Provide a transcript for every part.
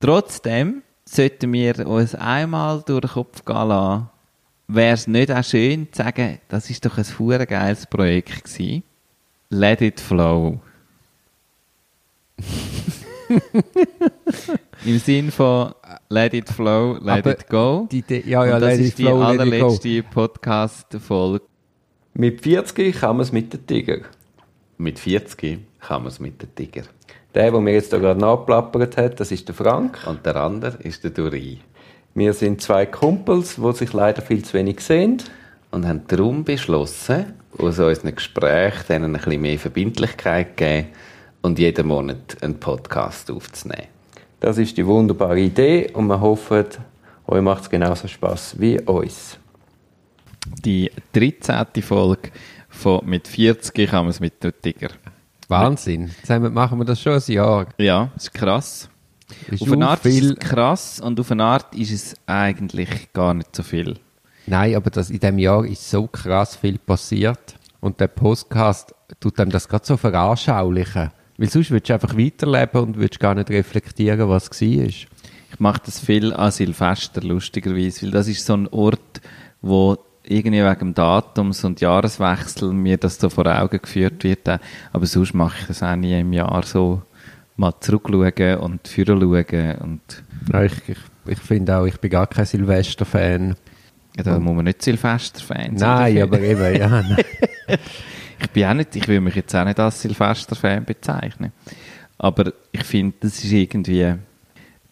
Trotzdem sollten wir uns einmal durch den Kopf gehen lassen, wäre es nicht auch schön zu sagen, das ist doch ein hure geiles Projekt gewesen. Let it flow. Im Sinn von Let it flow, let Aber it go. Die, die, ja, ja, Und das let it ist die flow, go. allerletzte Podcast-Folge. Mit 40 kann man es mit den Tiger. Mit 40 kann man es mit den Tiger. Der, der mir jetzt da gerade nachplappert hat, das ist der Frank. Und der andere ist der Duri. Wir sind zwei Kumpels, die sich leider viel zu wenig sehen. Und haben darum beschlossen, aus unseren Gesprächen denen ein bisschen mehr Verbindlichkeit zu geben und jeden Monat einen Podcast aufzunehmen. Das ist die wunderbare Idee und wir hoffen, euch macht es genauso Spaß wie uns. Die 13. Folge von «Mit 40 kann man es mit den Tiger». Wahnsinn. Zusammen machen wir das schon ein Jahr. Ja, ist krass. Ist auf eine Art ist viel, es krass und auf eine Art ist es eigentlich gar nicht so viel. Nein, aber das, in diesem Jahr ist so krass viel passiert. Und der Podcast tut einem das gerade so veranschaulichen. Weil sonst würdest du einfach weiterleben und würdest gar nicht reflektieren, was war. Ich mache das viel an Silvester, lustigerweise, weil das ist so ein Ort, wo irgendwie wegen dem Datums und Jahreswechsel mir das so vor Augen geführt wird. äh, Aber sonst mache ich das auch nie im Jahr so mal zurückschauen und führen schauen und Ja, ich ich, ich finde auch, ich bin gar kein Silvester-Fan. ja, da muss man nicht Silvester-Fan sein. Nein, aber eben, ja. nein. Ich bin auch nicht, ich will mich jetzt auch nicht als Silvester-Fan bezeichnen. Aber ich finde, das ist irgendwie,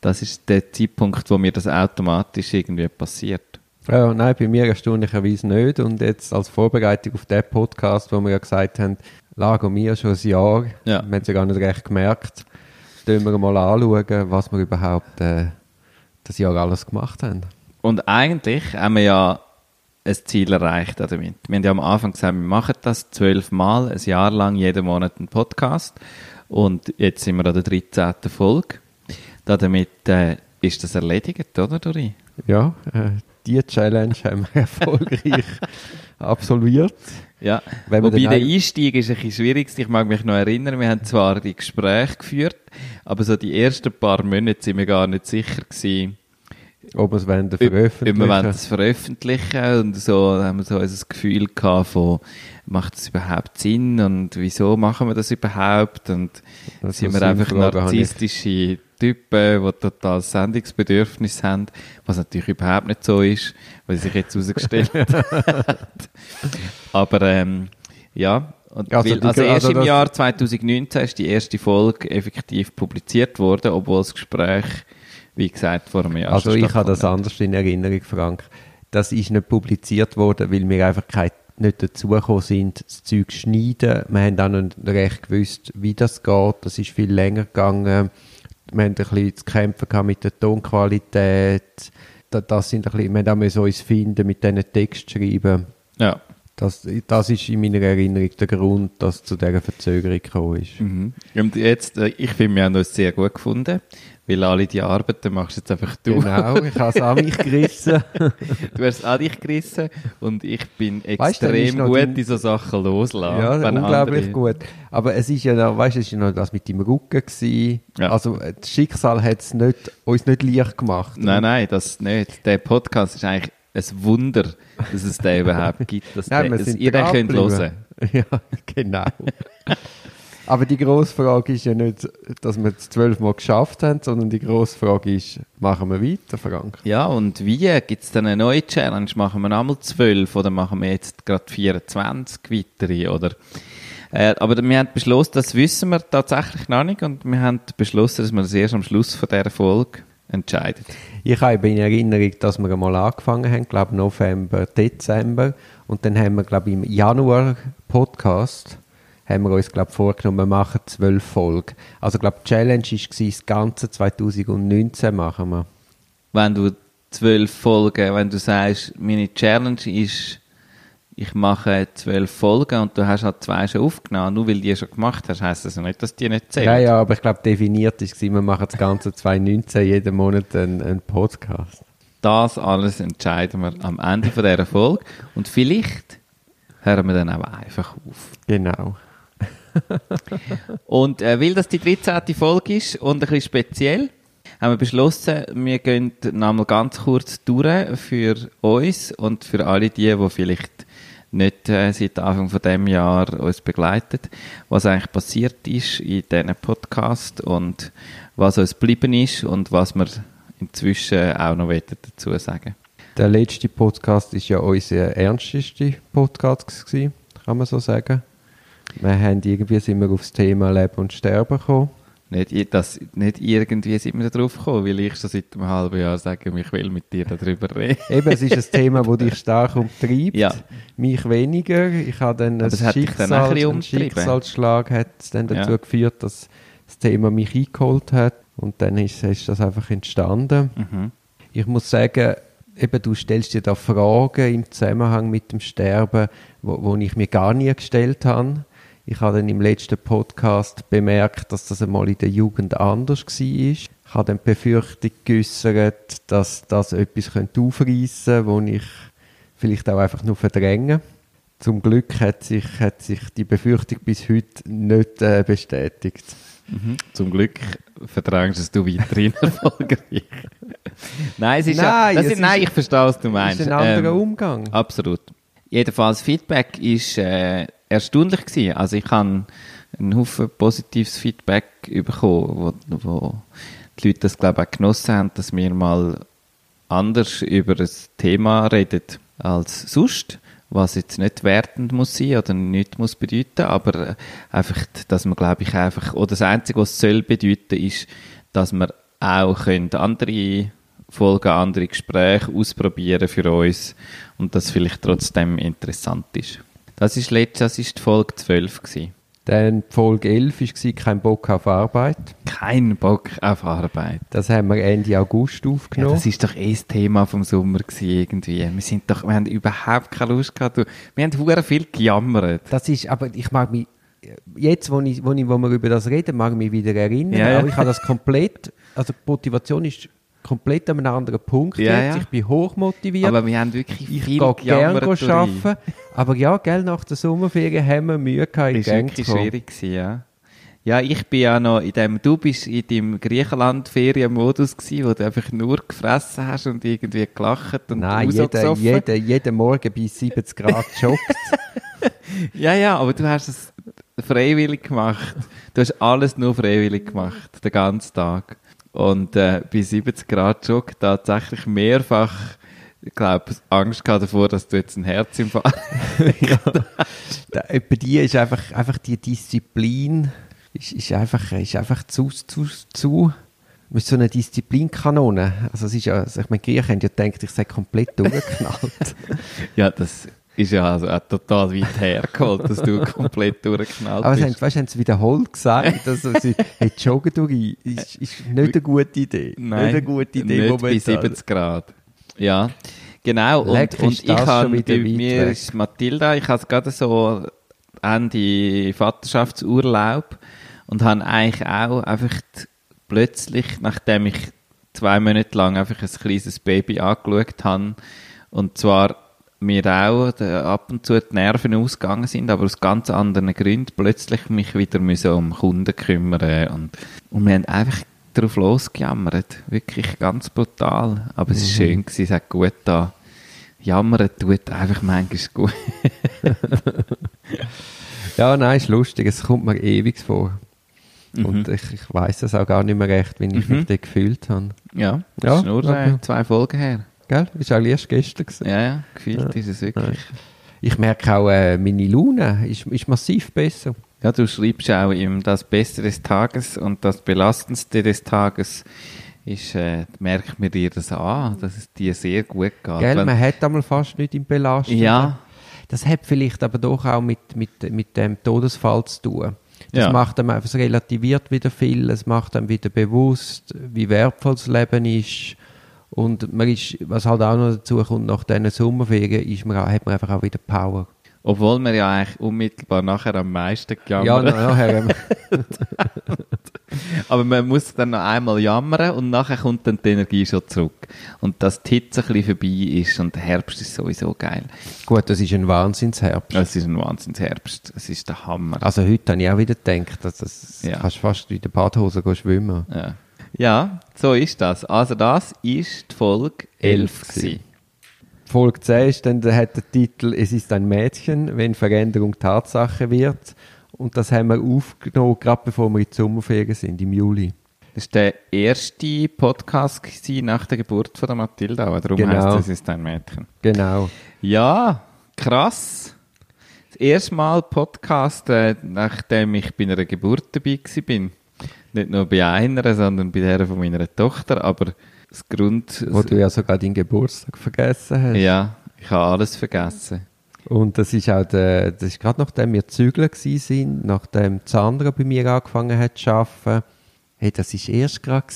das ist der Zeitpunkt, wo mir das automatisch irgendwie passiert. Ja, nein, bei mir erstaunlicherweise nicht. Und jetzt als Vorbereitung auf den Podcast, wo wir ja gesagt haben, lagen wir schon ein Jahr, Ja. wir haben es ja gar nicht recht gemerkt, schauen wir mal anschauen, was wir überhaupt äh, das Jahr alles gemacht haben. Und eigentlich haben wir ja ein Ziel erreicht damit. Wir haben ja am Anfang gesagt, wir machen das zwölfmal, ein Jahr lang, jeden Monat einen Podcast. Und jetzt sind wir an der 13. Folge. Damit äh, ist das erledigt, oder, Dori? Ja, äh, die Challenge haben wir erfolgreich absolviert. Ja, Wenn wobei der ein- Einstieg ist ein bisschen schwierig. Ich mag mich noch erinnern, wir haben zwar die Gespräche geführt, aber so die ersten paar Monate sind wir gar nicht sicher gewesen, Ob wir es wollen ob, wir veröffentlichen wollen das veröffentlichen und so haben wir so ein Gefühl gehabt von, macht das überhaupt Sinn und wieso machen wir das überhaupt und Das sind wir einfach narzisstische Typen, die total Sendungsbedürfnis haben, was natürlich überhaupt nicht so ist, was sich jetzt herausgestellt hat. Aber ähm, ja, und Also weil, also erst also im Jahr 2019 ist die erste Folge effektiv publiziert worden, obwohl das Gespräch, wie gesagt, vor einem Jahr Also ich habe das anders in Erinnerung, Frank. Das ist nicht publiziert worden, weil wir einfach kein, nicht dazugekommen sind, das Zeug zu schneiden. Wir haben auch nicht recht gewusst, wie das geht. Das ist viel länger gegangen. Wir haben ein bisschen zu kämpfen mit der Tonqualität. Da- Das sind ein bisschen, wir haben uns finden mit diesen Text schreiben. Ja. Das, das ist in meiner Erinnerung der Grund, dass es zu dieser Verzögerung gekommen ist. Mhm. Und jetzt, äh, ich finde, wir haben uns sehr gut gefunden, weil alle die Arbeiten machst jetzt einfach du. Genau, ich habe es an mich gerissen. Du hast es an dich gerissen und ich bin Weißt extrem noch gut dein- in so Sachen loslassen. Ja, unglaublich andere- gut. Aber es ist ja noch, weißt du, es ist ja noch das mit dem Rücken gewesen. Ja. Also, äh, das Schicksal hat es uns nicht leicht gemacht. Nein, nein, das nicht. Der Podcast ist eigentlich ein Wunder, dass es den überhaupt gibt, dass, Nein, der, wir dass ihr den könnt hören. Ja, genau. Aber die grosse Frage ist ja nicht, dass wir es zwölfmal geschafft haben, sondern die grosse Frage ist, machen wir weiter, Frank? Ja, und wie? Gibt es dann eine neue Challenge? Machen wir einmal zwölf oder machen wir jetzt gerade 24 weitere? Oder? Äh, aber wir haben beschlossen, das wissen wir tatsächlich noch nicht und wir haben beschlossen, dass wir das erst am Schluss von dieser Folge entscheiden. Ich habe in Erinnerung, dass wir einmal angefangen haben, glaube November, Dezember. Und dann haben wir, glaube im Januar Podcast, haben wir uns, glaube vorgenommen, wir machen zwölf Folgen. Also, glaube die Challenge war, das ganze 2019 machen wir. Wenn du zwölf Folgen, wenn du sagst, meine Challenge ist, ich mache zwölf Folgen und du hast halt zwei schon aufgenommen, nur weil die schon gemacht hast, heisst das ja nicht, dass die nicht zählen. Ja, ja, aber ich glaube, definiert ist, wir machen das ganze 2019 jeden Monat einen, einen Podcast. Das alles entscheiden wir am Ende von dieser Folge. Und vielleicht hören wir dann auch einfach auf. Genau. Und äh, weil das die 13. Folge ist und ein bisschen speziell, haben wir beschlossen, wir gehen nochmal ganz kurz durch für uns und für alle die, die vielleicht nicht äh, seit Anfang von dem Jahr uns begleitet, was eigentlich passiert ist in diesem Podcast und was uns geblieben ist und was wir inzwischen auch noch dazu sagen Der letzte Podcast ist ja unser ernsteste Podcast gewesen, kann man so sagen. Wir haben irgendwie sind wir aufs Thema Leben und Sterben gekommen. Nicht, das, nicht irgendwie sind wir darauf gekommen, weil ich schon seit einem halben Jahr sage, ich will mit dir darüber reden. Eben, es ist ein Thema, das dich stark umtreibt, Ja. mich weniger. Ich habe dann Aber ein es hat dich dann ein Schicksal. Schicksalsschlag hat dann dazu Ja. geführt, dass das Thema mich eingeholt hat und dann ist, ist das einfach entstanden. Mhm. Ich muss sagen, eben, du stellst dir da Fragen im Zusammenhang mit dem Sterben, wo, wo ich mir gar nie gestellt habe. Ich habe dann im letzten Podcast bemerkt, dass das einmal in der Jugend anders war. Ich habe dann die Befürchtung geäussert, dass das etwas aufreißen könnte, das ich vielleicht auch einfach nur verdränge. Zum Glück hat sich, hat sich die Befürchtung bis heute nicht äh, bestätigt. Mhm. Zum Glück verdrängst es du weiterhin erfolgreich. nein, es ist ja, Nein, das es ist, nein, ist- ich verstehe, was du meinst. ist ein anderer Ähm, Umgang. Absolut. Jedenfalls, Feedback ist äh, erstaunlich gewesen. Also ich habe einen Haufen positives Feedback bekommen, wo, wo die Leute das, glaube ich, auch genossen haben, dass wir mal anders über ein Thema reden als sonst, was jetzt nicht wertend muss sein oder nicht muss bedeuten, aber einfach, dass man, glaube ich, einfach, oder das Einzige, was es soll bedeuten, ist, dass wir auch können andere Folgen, andere Gespräche ausprobieren für uns und das vielleicht trotzdem interessant ist. Das ist letztes, das ist die Folge 12 gewesen. Dann Folge 11 war «Kein Bock auf Arbeit». Kein Bock auf Arbeit. Das haben wir Ende August Ja, aufgenommen. das ist doch eh das Thema vom Sommer gewesen, irgendwie. Wir sind doch, wir haben überhaupt keine Lust gehabt. Wir haben hure viel gejammert. Das ist, aber ich mag mich, jetzt, wo, ich, wo, ich, wo wir über das reden, mag ich mich wieder erinnern. Ja, ja. Aber ich habe das komplett, also die Motivation ist komplett an einem anderen Punkt Ja, jetzt. Ich bin hochmotiviert. Aber wir haben wirklich ich viel gehe gerne arbeiten. Aber ja, gell, nach der Sommerferien haben wir Mühe gehabt, in Gang zu kommen. schwierig, gewesen, ja. Ja, ich bin ja noch in dem, du bist in deinem Griechenland-Ferienmodus gewesen, wo du einfach nur gefressen hast und irgendwie gelacht und Nein, rausgesoffen. jeder, jeden Morgen bei 70 Grad joggt. Ja, ja, aber du hast es freiwillig gemacht. Du hast alles nur freiwillig gemacht, den ganzen Tag. Und äh, bei 70 Grad Jog tatsächlich mehrfach, ich glaube, Angst gehabt davor, dass du jetzt einen Herzinfarkt Da, bei dir ist einfach, einfach die Disziplin ist, ist, einfach, ist einfach zu, zu, zu mit so einer Disziplinkanone. Also es ist ja, also ich meine, Griechen haben ja gedacht, ich sei komplett durchgeknallt. Ja, das ist ja also auch total weit hergeholt, dass du komplett durchgeknallt Aber bist. weißt, du, haben sie wiederholt gesagt, dass sie, hey, joggen durch, ist, ist nicht eine gute Idee. Nein, nicht eine gute Idee, nicht bei momentan. 70 Grad. Ja, genau. Leck, Und, und ich habe, bei mir weg. ist Mathilda, ich habe gerade so Ende Vaterschaftsurlaub und habe eigentlich auch einfach plötzlich, nachdem ich zwei Monate lang einfach ein kleines Baby angeschaut habe und zwar mir auch äh, ab und zu die Nerven ausgegangen sind, aber aus ganz anderen Gründen plötzlich mich wieder müssen um Kunden kümmern und, und wir haben einfach drauf losgejammert. Wirklich ganz brutal. Aber es ist schön gewesen, es hat gut da. Jammern tut einfach manchmal gut. Ja, nein, ist lustig, es kommt mir ewig vor. Mhm. Und ich, ich weiß es auch gar nicht mehr recht, wie ich Mhm. mich dort gefühlt habe. Ja, das Ja, ist nur okay. zwei Folgen her. Gell? Ist auch erst gestern gewesen. Ja, ja, gefühlt Ja. ist es wirklich. Ich merke auch, äh, meine Laune ist, ist massiv besser. Ja, du schreibst auch im das Beste des Tages und das Belastendste des Tages ist, äh, merkt mir dir das an, dass es dir sehr gut geht. Gell? Man hat einmal fast nicht im Belastung. ja, Das hat vielleicht aber doch auch mit, mit, mit dem Todesfall zu tun. Das Ja. macht einem einfach, es relativiert wieder viel, es macht einem wieder bewusst, wie wertvoll das Leben ist. Und man ist, was halt auch noch dazu kommt, nach diesen Sommerferien, ist man, hat man einfach auch wieder Power. obwohl wir ja eigentlich unmittelbar nachher am meisten Ja, gejammert nachher, Aber man muss dann noch einmal jammern und nachher kommt dann die Energie schon zurück. Und dass die Hitze ein bisschen vorbei ist und der Herbst ist sowieso geil. gut, das ist ein Wahnsinnsherbst. Es ist ein Wahnsinnsherbst. Es ist der Hammer. Also heute habe ich auch wieder gedacht, dass das Ja. kannst fast in der Badhose schwimmen. Ja. Ja, so ist das. Also das ist die Folge 11 gewesen. Folge 10 ist dann, da hat der Titel Es ist ein Mädchen, wenn Veränderung Tatsache wird. Und das haben wir aufgenommen, gerade bevor wir in die Sommerferien sind, im Juli. Das war der erste Podcast nach der Geburt von der Mathilda. aber Darum Genau. heisst es, es ist ein Mädchen. Genau. Ja, krass. Das erste Mal Podcast, äh, nachdem ich bei einer Geburt dabei bin. Nicht nur bei einer, sondern bei der von meiner Tochter. Aber das Grund... Wo du ja sogar deinen Geburtstag vergessen hast. ja, ich habe alles vergessen. Und das ist auch der, das ist gerade nachdem wir Zügler gewesen sind, nachdem Sandra bei mir angefangen hat zu arbeiten. Hey, das ist erst gerade.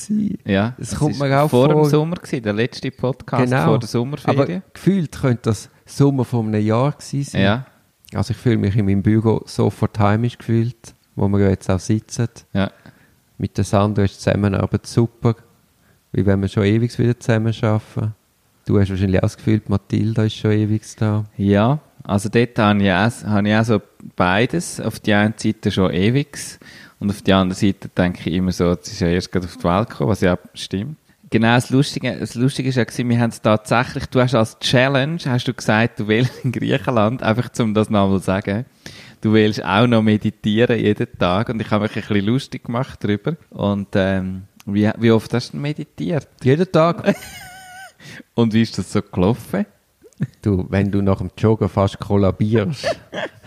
Ja, Es das kommt mir auch vor vor- dem Sommer gewesen, der letzte Podcast Genau. vor der Sommerferien. Aber gefühlt könnte das Sommer von einem Jahr gewesen sein. ja, Also ich fühle mich in meinem Büro sofort heimisch gefühlt, wo wir jetzt auch sitzen. ja. Mit der Sandra ist die Zusammenarbeit super, wie wenn wir schon ewig wieder zusammen arbeiten. Du hast wahrscheinlich auch das Gefühl, Mathilda ist schon ewig da. Ja, also dort habe ich, auch, habe ich auch so beides. Auf die einen Seite schon ewig und auf die andere Seite denke ich immer so, es ist ja erst gerade auf die Welt gekommen, was ja stimmt. Genau, das Lustige, das Lustige ist ja wir haben es tatsächlich, du hast als Challenge, hast du gesagt, du willst in Griechenland, einfach um das nochmal zu sagen, du willst auch noch meditieren jeden Tag und ich habe mich ein bisschen lustig gemacht darüber und ähm, wie, wie oft hast du meditiert? Jeden Tag. Und wie ist das so gelaufen? du, wenn du nach dem Joggen fast kollabierst,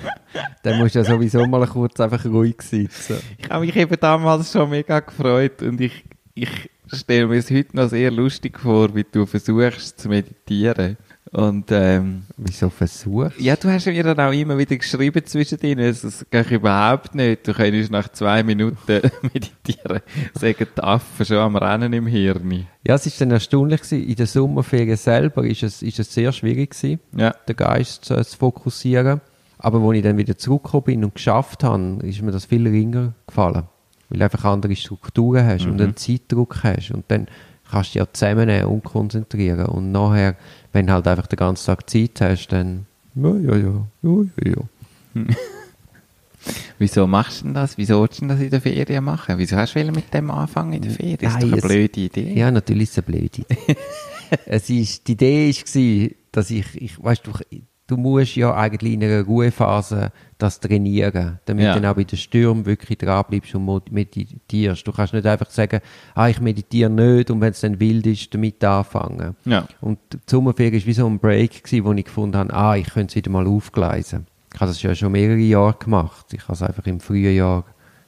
dann musst du ja sowieso mal kurz einfach ruhig sitzen. Ich habe mich eben damals schon mega gefreut und ich, ich stelle mir es heute noch sehr lustig vor, wie du versuchst zu meditieren. Und ähm, Wieso versuchst ja, du hast mir dann auch immer wieder geschrieben zwischendrin, es es geht überhaupt nicht. Du könntest nach zwei Minuten meditieren. Sagen die Affen schon am Rennen im Hirn. Ja, es ist dann erstaunlich gewesen. In der Sommerferien selber ist es, ist es sehr schwierig gewesen, Ja. den Geist zu, zu fokussieren. Aber als ich dann wieder zurückgekommen bin und geschafft habe, ist mir das viel ringer gefallen. Weil du einfach andere Strukturen hast und einen Zeitdruck hast. Und dann kannst du dich ja zusammennehmen und konzentrieren. Und nachher, wenn du halt einfach den ganzen Tag Zeit hast, dann, ja, ja, ja, ja, ja. Wieso machst du denn das? Wieso willst du das in der Ferien machen? Wieso hast du mit dem anfangen in der Ferien? Das ist Nein, doch eine blöde Idee. Ja, natürlich ist es eine blöde Idee. es ist, die Idee war, dass ich, ich weißt du, du musst ja eigentlich in einer Ruhephase das trainieren, damit Ja. du dann auch bei den Stürmen wirklich dranbleibst und meditierst. Du kannst nicht einfach sagen, ah, ich meditiere nicht und wenn es dann wild ist, damit anfangen. Ja. Und die Sommerferien war wie so ein Break, gewesen, wo ich gefunden habe, ah, ich könnte es wieder mal aufgleisen. Ich habe das ja schon mehrere Jahre gemacht. Ich habe es einfach im frühen Jahr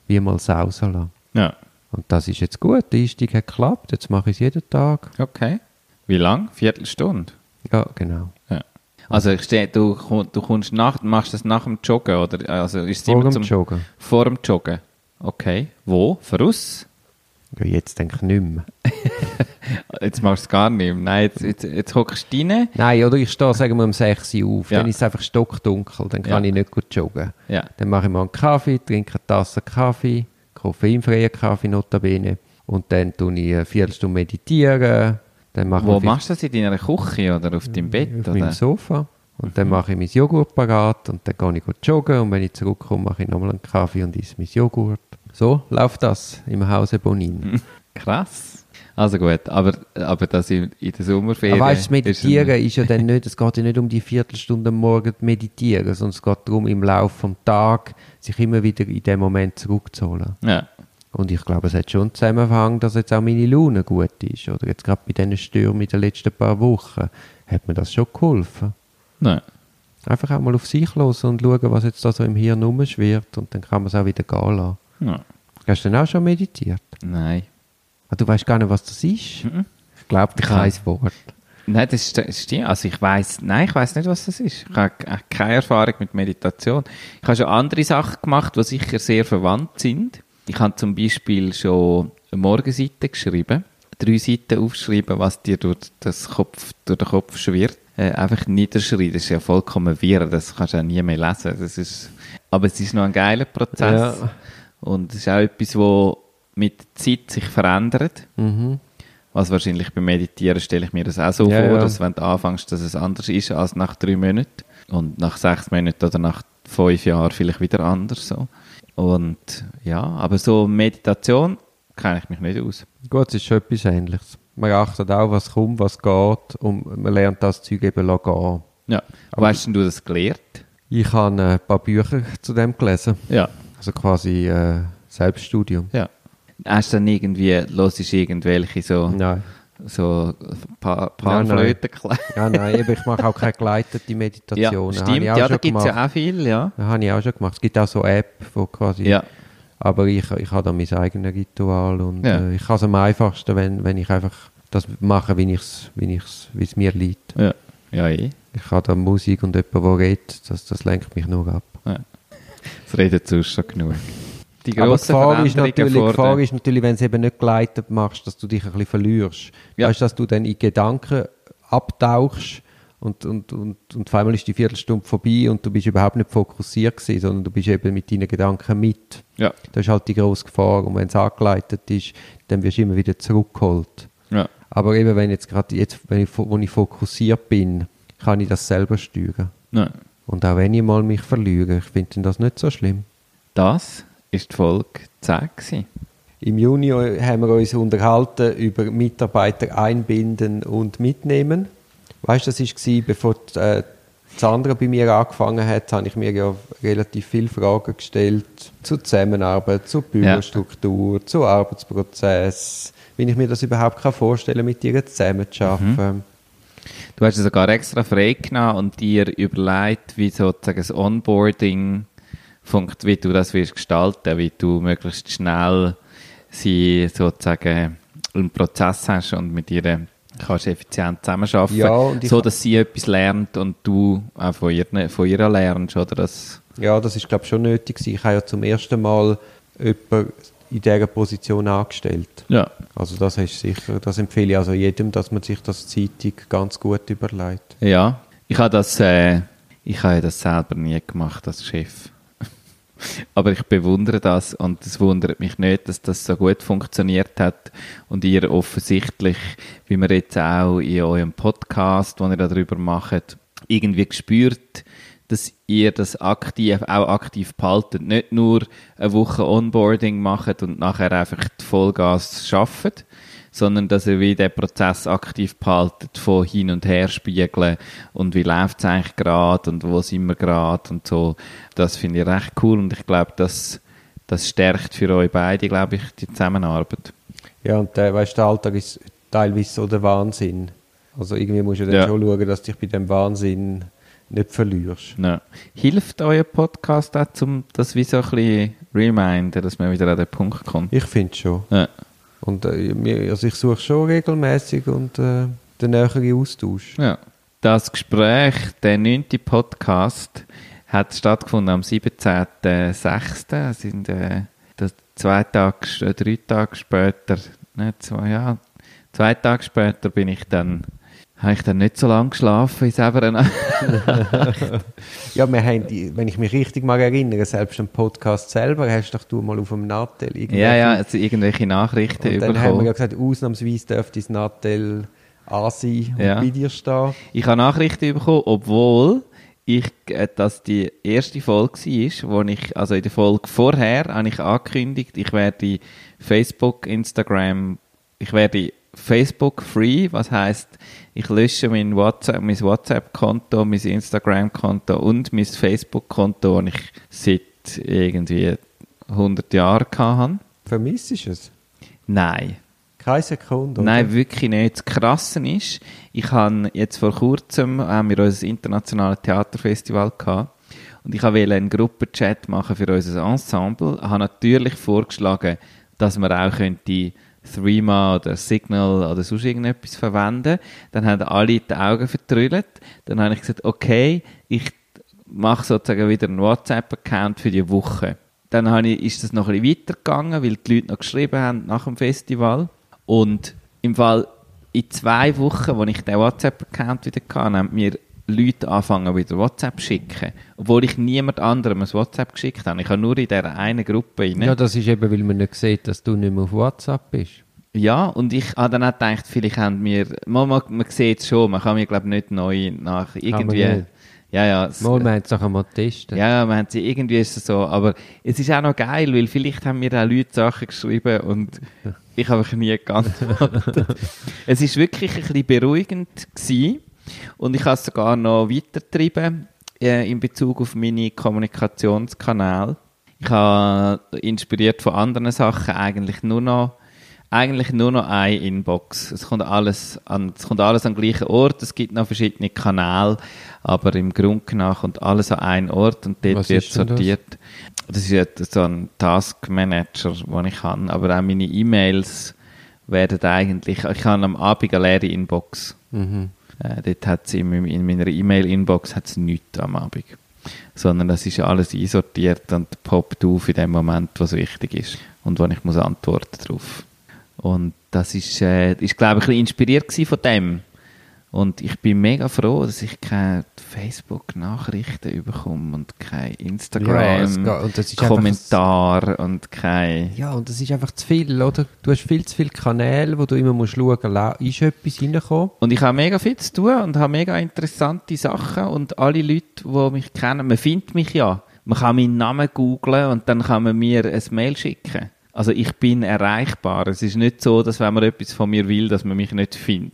wie mal sausen lassen. Ja. Und das ist jetzt gut. Der Einstieg hat geklappt. Jetzt mache ich es jeden Tag. Okay. Wie lang? Viertelstunde? Ja, genau. Also ich stehe, du, du kommst nach, machst das nach dem Joggen, oder? Also ist Vor dem zum, Joggen. Vor dem Joggen. Okay. Wo? Voraus? Ja, jetzt denke ich nicht mehr. Jetzt machst du es gar nicht mehr. Nein, jetzt, jetzt, jetzt hockst du rein. Nein, oder ich stehe, sagen wir, um 6 Uhr auf. Ja. Dann ist es einfach stockdunkel. Dann kann Ja. ich nicht gut joggen. Ja. Dann mache ich mal einen Kaffee, trinke eine Tasse Kaffee, koffeinfreien Kaffee notabene. Und dann tue ich eine Viertelstunde meditieren. Dann mache Wo machst du das? In deiner Küche oder auf deinem Bett? auf oder? meinem Sofa. Und dann mache ich mein Joghurt parat und dann gehe ich gut joggen und wenn ich zurückkomme, mache ich nochmal einen Kaffee und esse mein Joghurt. So läuft das im Hause Bonin. Krass. Also gut, aber, aber das in, in der Sommerferien... Aber weißt Meditieren ist ist, ja dann nicht, es geht ja nicht um die Viertelstunde am Morgen zu meditieren, sondern es geht darum, im Laufe des Tages sich immer wieder in den Moment zurückzuholen. Ja. Und ich glaube, es hat schon einen Zusammenhang, dass jetzt auch meine Laune gut ist. Oder jetzt gerade bei diesen Stürmen in den letzten paar Wochen hat mir das schon geholfen. Nein. Einfach auch mal auf sich los und schauen, was jetzt da so im Hirn rumschwirrt und dann kann man es auch wieder gehen lassen. Ja. Hast du denn auch schon meditiert? Nein. Ah, du weißt gar nicht, was das ist? Mhm. Ich glaube, Ich habe- kein Wort. Nein, das st- stimmt. Also ich weiß, nein, ich weiß nicht, was das ist. Ich habe ke- keine Erfahrung mit Meditation. Ich habe schon andere Sachen gemacht, die sicher sehr verwandt sind. Ich habe zum Beispiel schon eine Morgenseite geschrieben, drei Seiten aufgeschrieben, was dir durch, das Kopf, durch den Kopf schwirrt. Äh, einfach niederschreiben. Das ist ja vollkommen wirr. Das kannst du ja nie mehr lesen. Das ist, aber es ist noch ein geiler Prozess. Ja. Und es ist auch etwas, wo mit der Zeit sich verändert. Mhm. Was wahrscheinlich beim Meditieren stelle ich mir das auch so Ja, vor, ja. dass wenn du anfängst, dass es anders ist als nach drei Monaten und nach sechs Monaten oder nach fünf Jahren vielleicht wieder anders so. Und ja, aber so Meditation kenne ich mich nicht aus. Gut, es ist schon etwas Ähnliches. Man achtet auch, was kommt, was geht und man lernt das Zeug eben gehen. Ja. Wo hast denn du das gelernt? Ich habe äh, ein paar Bücher zu dem gelesen. Ja. Also quasi äh, Selbststudium. Ja. Hast du dann irgendwie, hörst du irgendwelche so, Nein. So pa Nein, Panflöten Ja, nein, eben, ich mache auch keine geleitete Ja, Meditation. stimmt, ja, da gibt es ja auch viel, ja. Das habe ich auch schon gemacht. Es gibt auch so App, wo quasi... Ja, Aber ich, ich habe da mein eigenes Ritual und Ja. äh, ich kann es am einfachsten, wenn, wenn ich einfach das mache, wie ich's, wie ich's, wie es mir liegt. ja, ja, eh. Ich habe da Musik und jemand, der redet, das, das lenkt mich nur ab. Das redet sonst schon genug. Die Aber grossen Gefahr ist, natürlich, Gefahr der- ist natürlich, wenn du es eben nicht geleitet machst, dass du dich ein bisschen verlierst. Ja. Weißt du, dass du dann in Gedanken abtauchst und, und, und, und auf einmal ist die Viertelstunde vorbei und du bist überhaupt nicht fokussiert gewesen, sondern du bist eben mit deinen Gedanken mit. Ja, Das ist halt die grosse Gefahr. Und wenn es angeleitet ist, dann wirst du immer wieder zurückgeholt. ja, Aber eben, wenn jetzt gerade jetzt, wenn ich, wo ich fokussiert bin, kann ich das selber steuern. ja. Und auch wenn ich mal mich verliere, ich finde das nicht so schlimm. Das ist die Folge 10 gewesen. Im Juni haben wir uns unterhalten über Mitarbeiter einbinden und mitnehmen. Weißt du, das war, bevor die, äh, Sandra bei mir angefangen hat, habe ich mir ja relativ viele Fragen gestellt zur Zusammenarbeit, zur Bürostruktur, zu Arbeitsprozess, wie ich mir das überhaupt kann vorstellen mit ihr zusammenzuarbeiten. Du hast dir sogar extra frei genommen und dir überlegt, wie sozusagen das Onboarding funkt, wie du das willst gestalten, wie du möglichst schnell sie sozusagen im Prozess hast und mit ihr kannst effizient zusammenarbeiten, Ja, so dass sie etwas lernt und du auch von ihr, von ihr lernst, oder? Das, Ja, das ist glaube ich schon nötig. Ich habe ja zum ersten Mal jemanden in dieser Position angestellt. ja. Also das ist sicher, das empfehle ich also jedem, dass man sich das zeitig ganz gut überlegt. Ja, ich habe das, äh, ich habe das selber nie gemacht als Chef. Aber ich bewundere das und es wundert mich nicht, dass das so gut funktioniert hat und ihr offensichtlich, wie wir jetzt auch in eurem Podcast, wo ihr darüber macht, irgendwie gespürt, dass ihr das aktiv, auch aktiv behaltet. Nicht nur eine Woche Onboarding macht und nachher einfach Vollgas schafft, sondern dass ihr wie den Prozess aktiv behaltet, von hin und her spiegeln und wie läuft es eigentlich gerade und wo sind wir gerade und so. Das finde ich recht cool und ich glaube, das, das stärkt für euch beide, glaube ich, die Zusammenarbeit. Ja, und der, weißt, der Alltag ist teilweise so der Wahnsinn. Also irgendwie musst du dann Ja. schon schauen, dass du dich bei dem Wahnsinn nicht verlierst. Ja. Hilft euer Podcast auch, um das wie so ein bisschen reminden, dass man wieder an den Punkt kommt? Ich finde schon. Ja. Und äh, also ich suche schon regelmäßig und äh, den näheren Austausch. Ja. Das Gespräch, der neunte Podcast, hat stattgefunden am 17.06. Das sind äh, zwei Tage, äh, drei Tage später, nicht zwei, ja, zwei Tage später bin ich dann, habe ich dann nicht so lange geschlafen in Severen. Ja, wir haben, die, wenn ich mich richtig mal erinnere, selbst im Podcast selber hast doch du mal auf dem Nattel irgendwelche- ja, ja, also irgendwelche Nachrichten Und dann haben wir bekommen. ja gesagt, ausnahmsweise dürfte das Nattel an sein und Ja. bei dir stehen. Ich habe Nachrichten bekommen, obwohl ich, äh, das die erste Folge war, wo ich, also in der Folge vorher, habe ich angekündigt, ich werde Facebook, Instagram, ich werde Facebook free, was heißt, ich lösche mein WhatsApp, mein WhatsApp-Konto, mein Instagram-Konto und mein Facebook-Konto, das ich seit irgendwie 100 Jahren hatte. Vermisst du es? Nein. Keine Sekunde. Nein, wirklich nicht. Das Krasse ist, ich habe jetzt vor kurzem haben wir unser internationales Theaterfestival gehabt und ich wollte einen Gruppenchat machen für unser Ensemble. Ich habe natürlich vorgeschlagen, dass man auch könnte Threema oder Signal oder sonst irgendetwas verwenden. Dann haben alle die Augen vertrüllt. Dann habe ich gesagt, okay, ich mache sozusagen wieder einen WhatsApp-Account für die Woche. Dann habe ich, ist das noch ein bisschen weitergegangen, weil die Leute noch geschrieben haben nach dem Festival. Und im Fall in zwei Wochen, als ich den WhatsApp-Account wieder hatte, haben mir Leute anfangen wieder WhatsApp zu schicken. Obwohl ich niemand anderem ein WhatsApp geschickt habe. Ich habe nur in dieser einen Gruppe rein. Ja, das ist eben, weil man nicht sieht, dass du nicht mehr auf WhatsApp bist. Ja, und ich habe dann auch gedacht, vielleicht haben wir, man, man, man sieht es schon, man kann mir glaube nicht neu nach irgendwie. Ja, ja. es- Mal, wir haben es nachher mal getestet. Ja, wir haben sie, irgendwie ist es so, aber es ist auch noch geil, weil vielleicht haben mir auch Leute Sachen geschrieben und ich habe nie geantwortet. es ist wirklich ein bisschen beruhigend gewesen und ich habe es sogar noch weitergetrieben äh, in Bezug auf meine Kommunikationskanäle. Ich habe inspiriert von anderen Sachen eigentlich nur noch eigentlich nur noch eine Inbox. Es kommt alles an, es kommt alles an den gleichen Ort. Es gibt noch verschiedene Kanäle, aber im Grunde nach kommt alles an einen Ort und dort Was wird denn das? sortiert. Das ist so ein Task Manager, den ich habe. Aber auch meine E-Mails werden eigentlich, ich habe am Abend eine leere Inbox. Mhm. Äh, dort hat in, meinem- in meiner E-Mail-Inbox nichts am Abend. Sondern das ist alles einsortiert und poppt auf in dem Moment, was wichtig ist und wo ich muss antworten drauf. Und das ist, äh, ist glaube ich, ein bisschen inspiriert von dem. Und ich bin mega froh, dass ich keine Facebook-Nachrichten bekomme und kein Ja, es Instagram geht- und und kein Ja, und das ist einfach zu viel, oder? Du hast viel zu viele Kanäle, wo du immer musst schauen, lau- ist etwas reingekommen? Und ich habe mega viel zu tun und habe mega interessante Sachen und alle Leute, die mich kennen, man findet mich ja. Man kann meinen Namen googlen und dann kann man mir ein Mail schicken. Also ich bin erreichbar. Es ist nicht so, dass wenn man etwas von mir will, dass man mich nicht findet.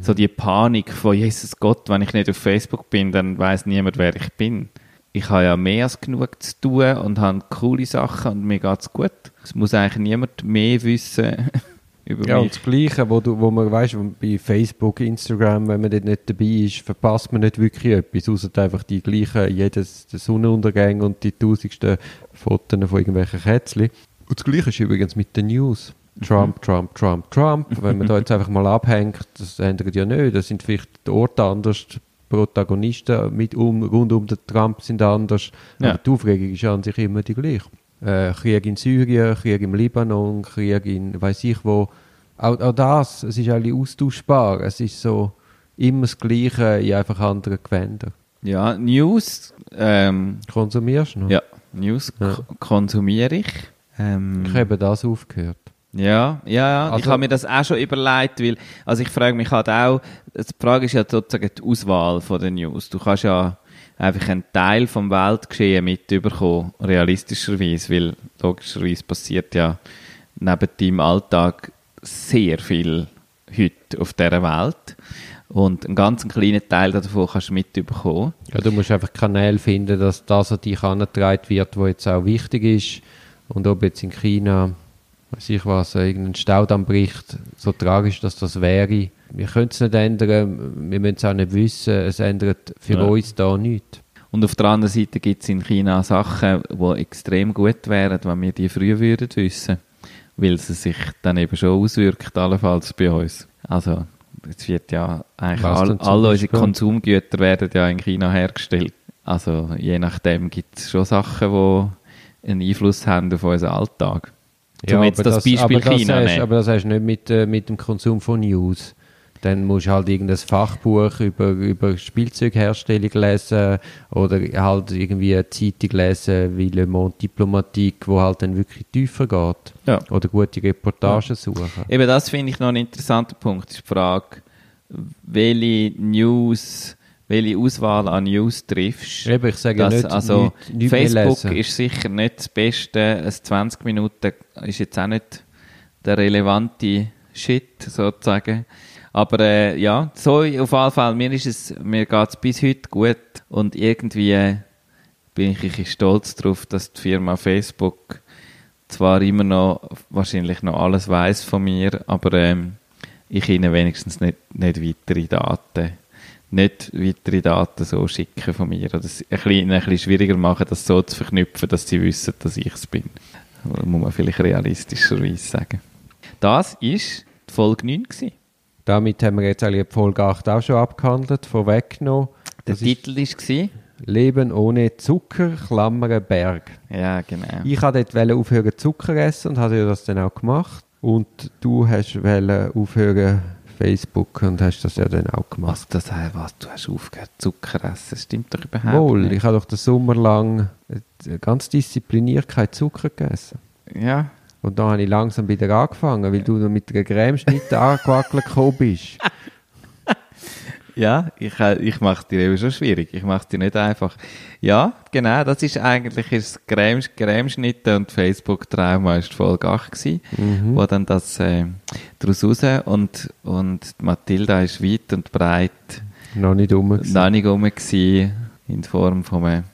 So die Panik von Jesus Gott, wenn ich nicht auf Facebook bin, dann weiß niemand, wer ich bin. Ich habe ja mehr als genug zu tun und habe coole Sachen und mir geht's gut. Es muss eigentlich niemand mehr wissen über Ja, und mich. das Gleiche, wo, du, wo man weißt, bei Facebook, Instagram, wenn man dort nicht dabei ist, verpasst man nicht wirklich etwas, außer einfach die gleichen, jedes Sonnenuntergang und die tausendsten Fotos von irgendwelchen Kätzchen. Und das Gleiche ist übrigens mit den News. Trump, Trump, Trump, Trump. Wenn man da jetzt einfach mal abhängt, das ändert ja nicht. Das sind vielleicht die Orte anders, die Protagonisten mit um, rund um den Trump sind anders. Ja. Aber die Aufregung ist an sich immer die gleiche. Äh, Krieg in Syrien, Krieg im Libanon, Krieg in weiß ich wo. Auch, auch das, es ist eigentlich austauschbar. Es ist so immer das Gleiche in einfach anderen Gewändern. Ja, News, ähm, Konsumierst du noch? ja, News Ja. konsumiere ich. Ähm, Ich habe das aufgehört. ja, ja, ja. ich Also- habe mir das auch schon überlegt, weil, also ich frage mich halt auch, die Frage ist ja sozusagen die Auswahl von den News. Du kannst ja einfach einen Teil vom Weltgeschehen mitbekommen, realistischerweise, weil logischerweise passiert ja neben deinem Alltag sehr viel heute auf dieser Welt. Und einen ganz kleinen Teil davon kannst du mitbekommen. Ja, du musst einfach Kanäle finden, dass das an dich herangetragen wird, was jetzt auch wichtig ist. Und ob jetzt in China, weiß ich was, irgendein Staudamm bricht, so tragisch, dass das wäre, wir können es nicht ändern, wir müssen es auch nicht wissen, es ändert für Ja. uns da nichts. Und auf der anderen Seite gibt es in China Sachen, die extrem gut wären, wenn wir die früher würden wissen. Weil es sich dann eben schon auswirkt, allenfalls bei uns. Also, es wird ja eigentlich all, alle unsere? Konsumgüter werden ja in China hergestellt. Also, je nachdem gibt es schon Sachen, die einen Einfluss haben auf unseren Alltag. Um jetzt das, Beispiel aber das China hast, nehmen. aber das hast du nicht mit, äh, mit dem Konsum von News. Dann musst du halt irgendein Fachbuch über, über Spielzeugherstellung lesen oder halt irgendwie eine Zeitung lesen wie Le Monde Diplomatique, wo halt dann wirklich tiefer geht. Ja. Oder gute Reportagen suchen. Eben das finde ich noch einen interessanten Punkt. Ist die Frage, welche News, welche Auswahl an News triffst. Eben, ich sage ja Das, nicht, also nicht, nicht Facebook ist sicher nicht das Beste. Ein 20 Minuten ist jetzt auch nicht der relevante Shit sozusagen. Aber äh, ja, so auf jeden Fall, mir, ist es, mir geht es bis heute gut und irgendwie äh, bin ich ein stolz darauf, dass die Firma Facebook zwar immer noch wahrscheinlich noch alles weiß von mir, aber ähm, ich ihnen wenigstens nicht, nicht weitere Daten nicht weitere Daten so schicken von mir. Oder es ein bisschen, ein bisschen schwieriger machen, das so zu verknüpfen, dass sie wissen, dass ich es bin. Das muss man vielleicht realistischerweise sagen. Das war die Folge 9. Gewesen. Damit haben wir jetzt eigentlich die Folge 8 auch schon abgehandelt, vorweggenommen. Der Das ist Titel war, Leben ohne Zucker, Klammern Berg. ja genau. Ich wollte dort aufhören Zucker essen und habe das dann auch gemacht. Und du hast aufhören Facebook und hast das ja dann auch gemacht. Was, das, heißt, was, du hast aufgehört Zucker essen, stimmt doch überhaupt Wohl, nicht. ich habe doch den Sommer lang äh, ganz diszipliniert kein Zucker gegessen. Ja, Und dann habe ich langsam wieder angefangen, weil du noch mit einer Cremeschnitte angewackelt gekommen bist. Ja, ich, ich mache dir eben schon schwierig. Ich mache dir nicht einfach. Ja, genau, das ist eigentlich ist Creme, Cremeschnitte und Facebook-Trauma ist Folge 8 gewesen, Mhm. wo dann das äh, daraus raus und, und Mathilda ist weit und breit Noch nicht rum. gewesen. noch nicht rum gewesen, in Form von einem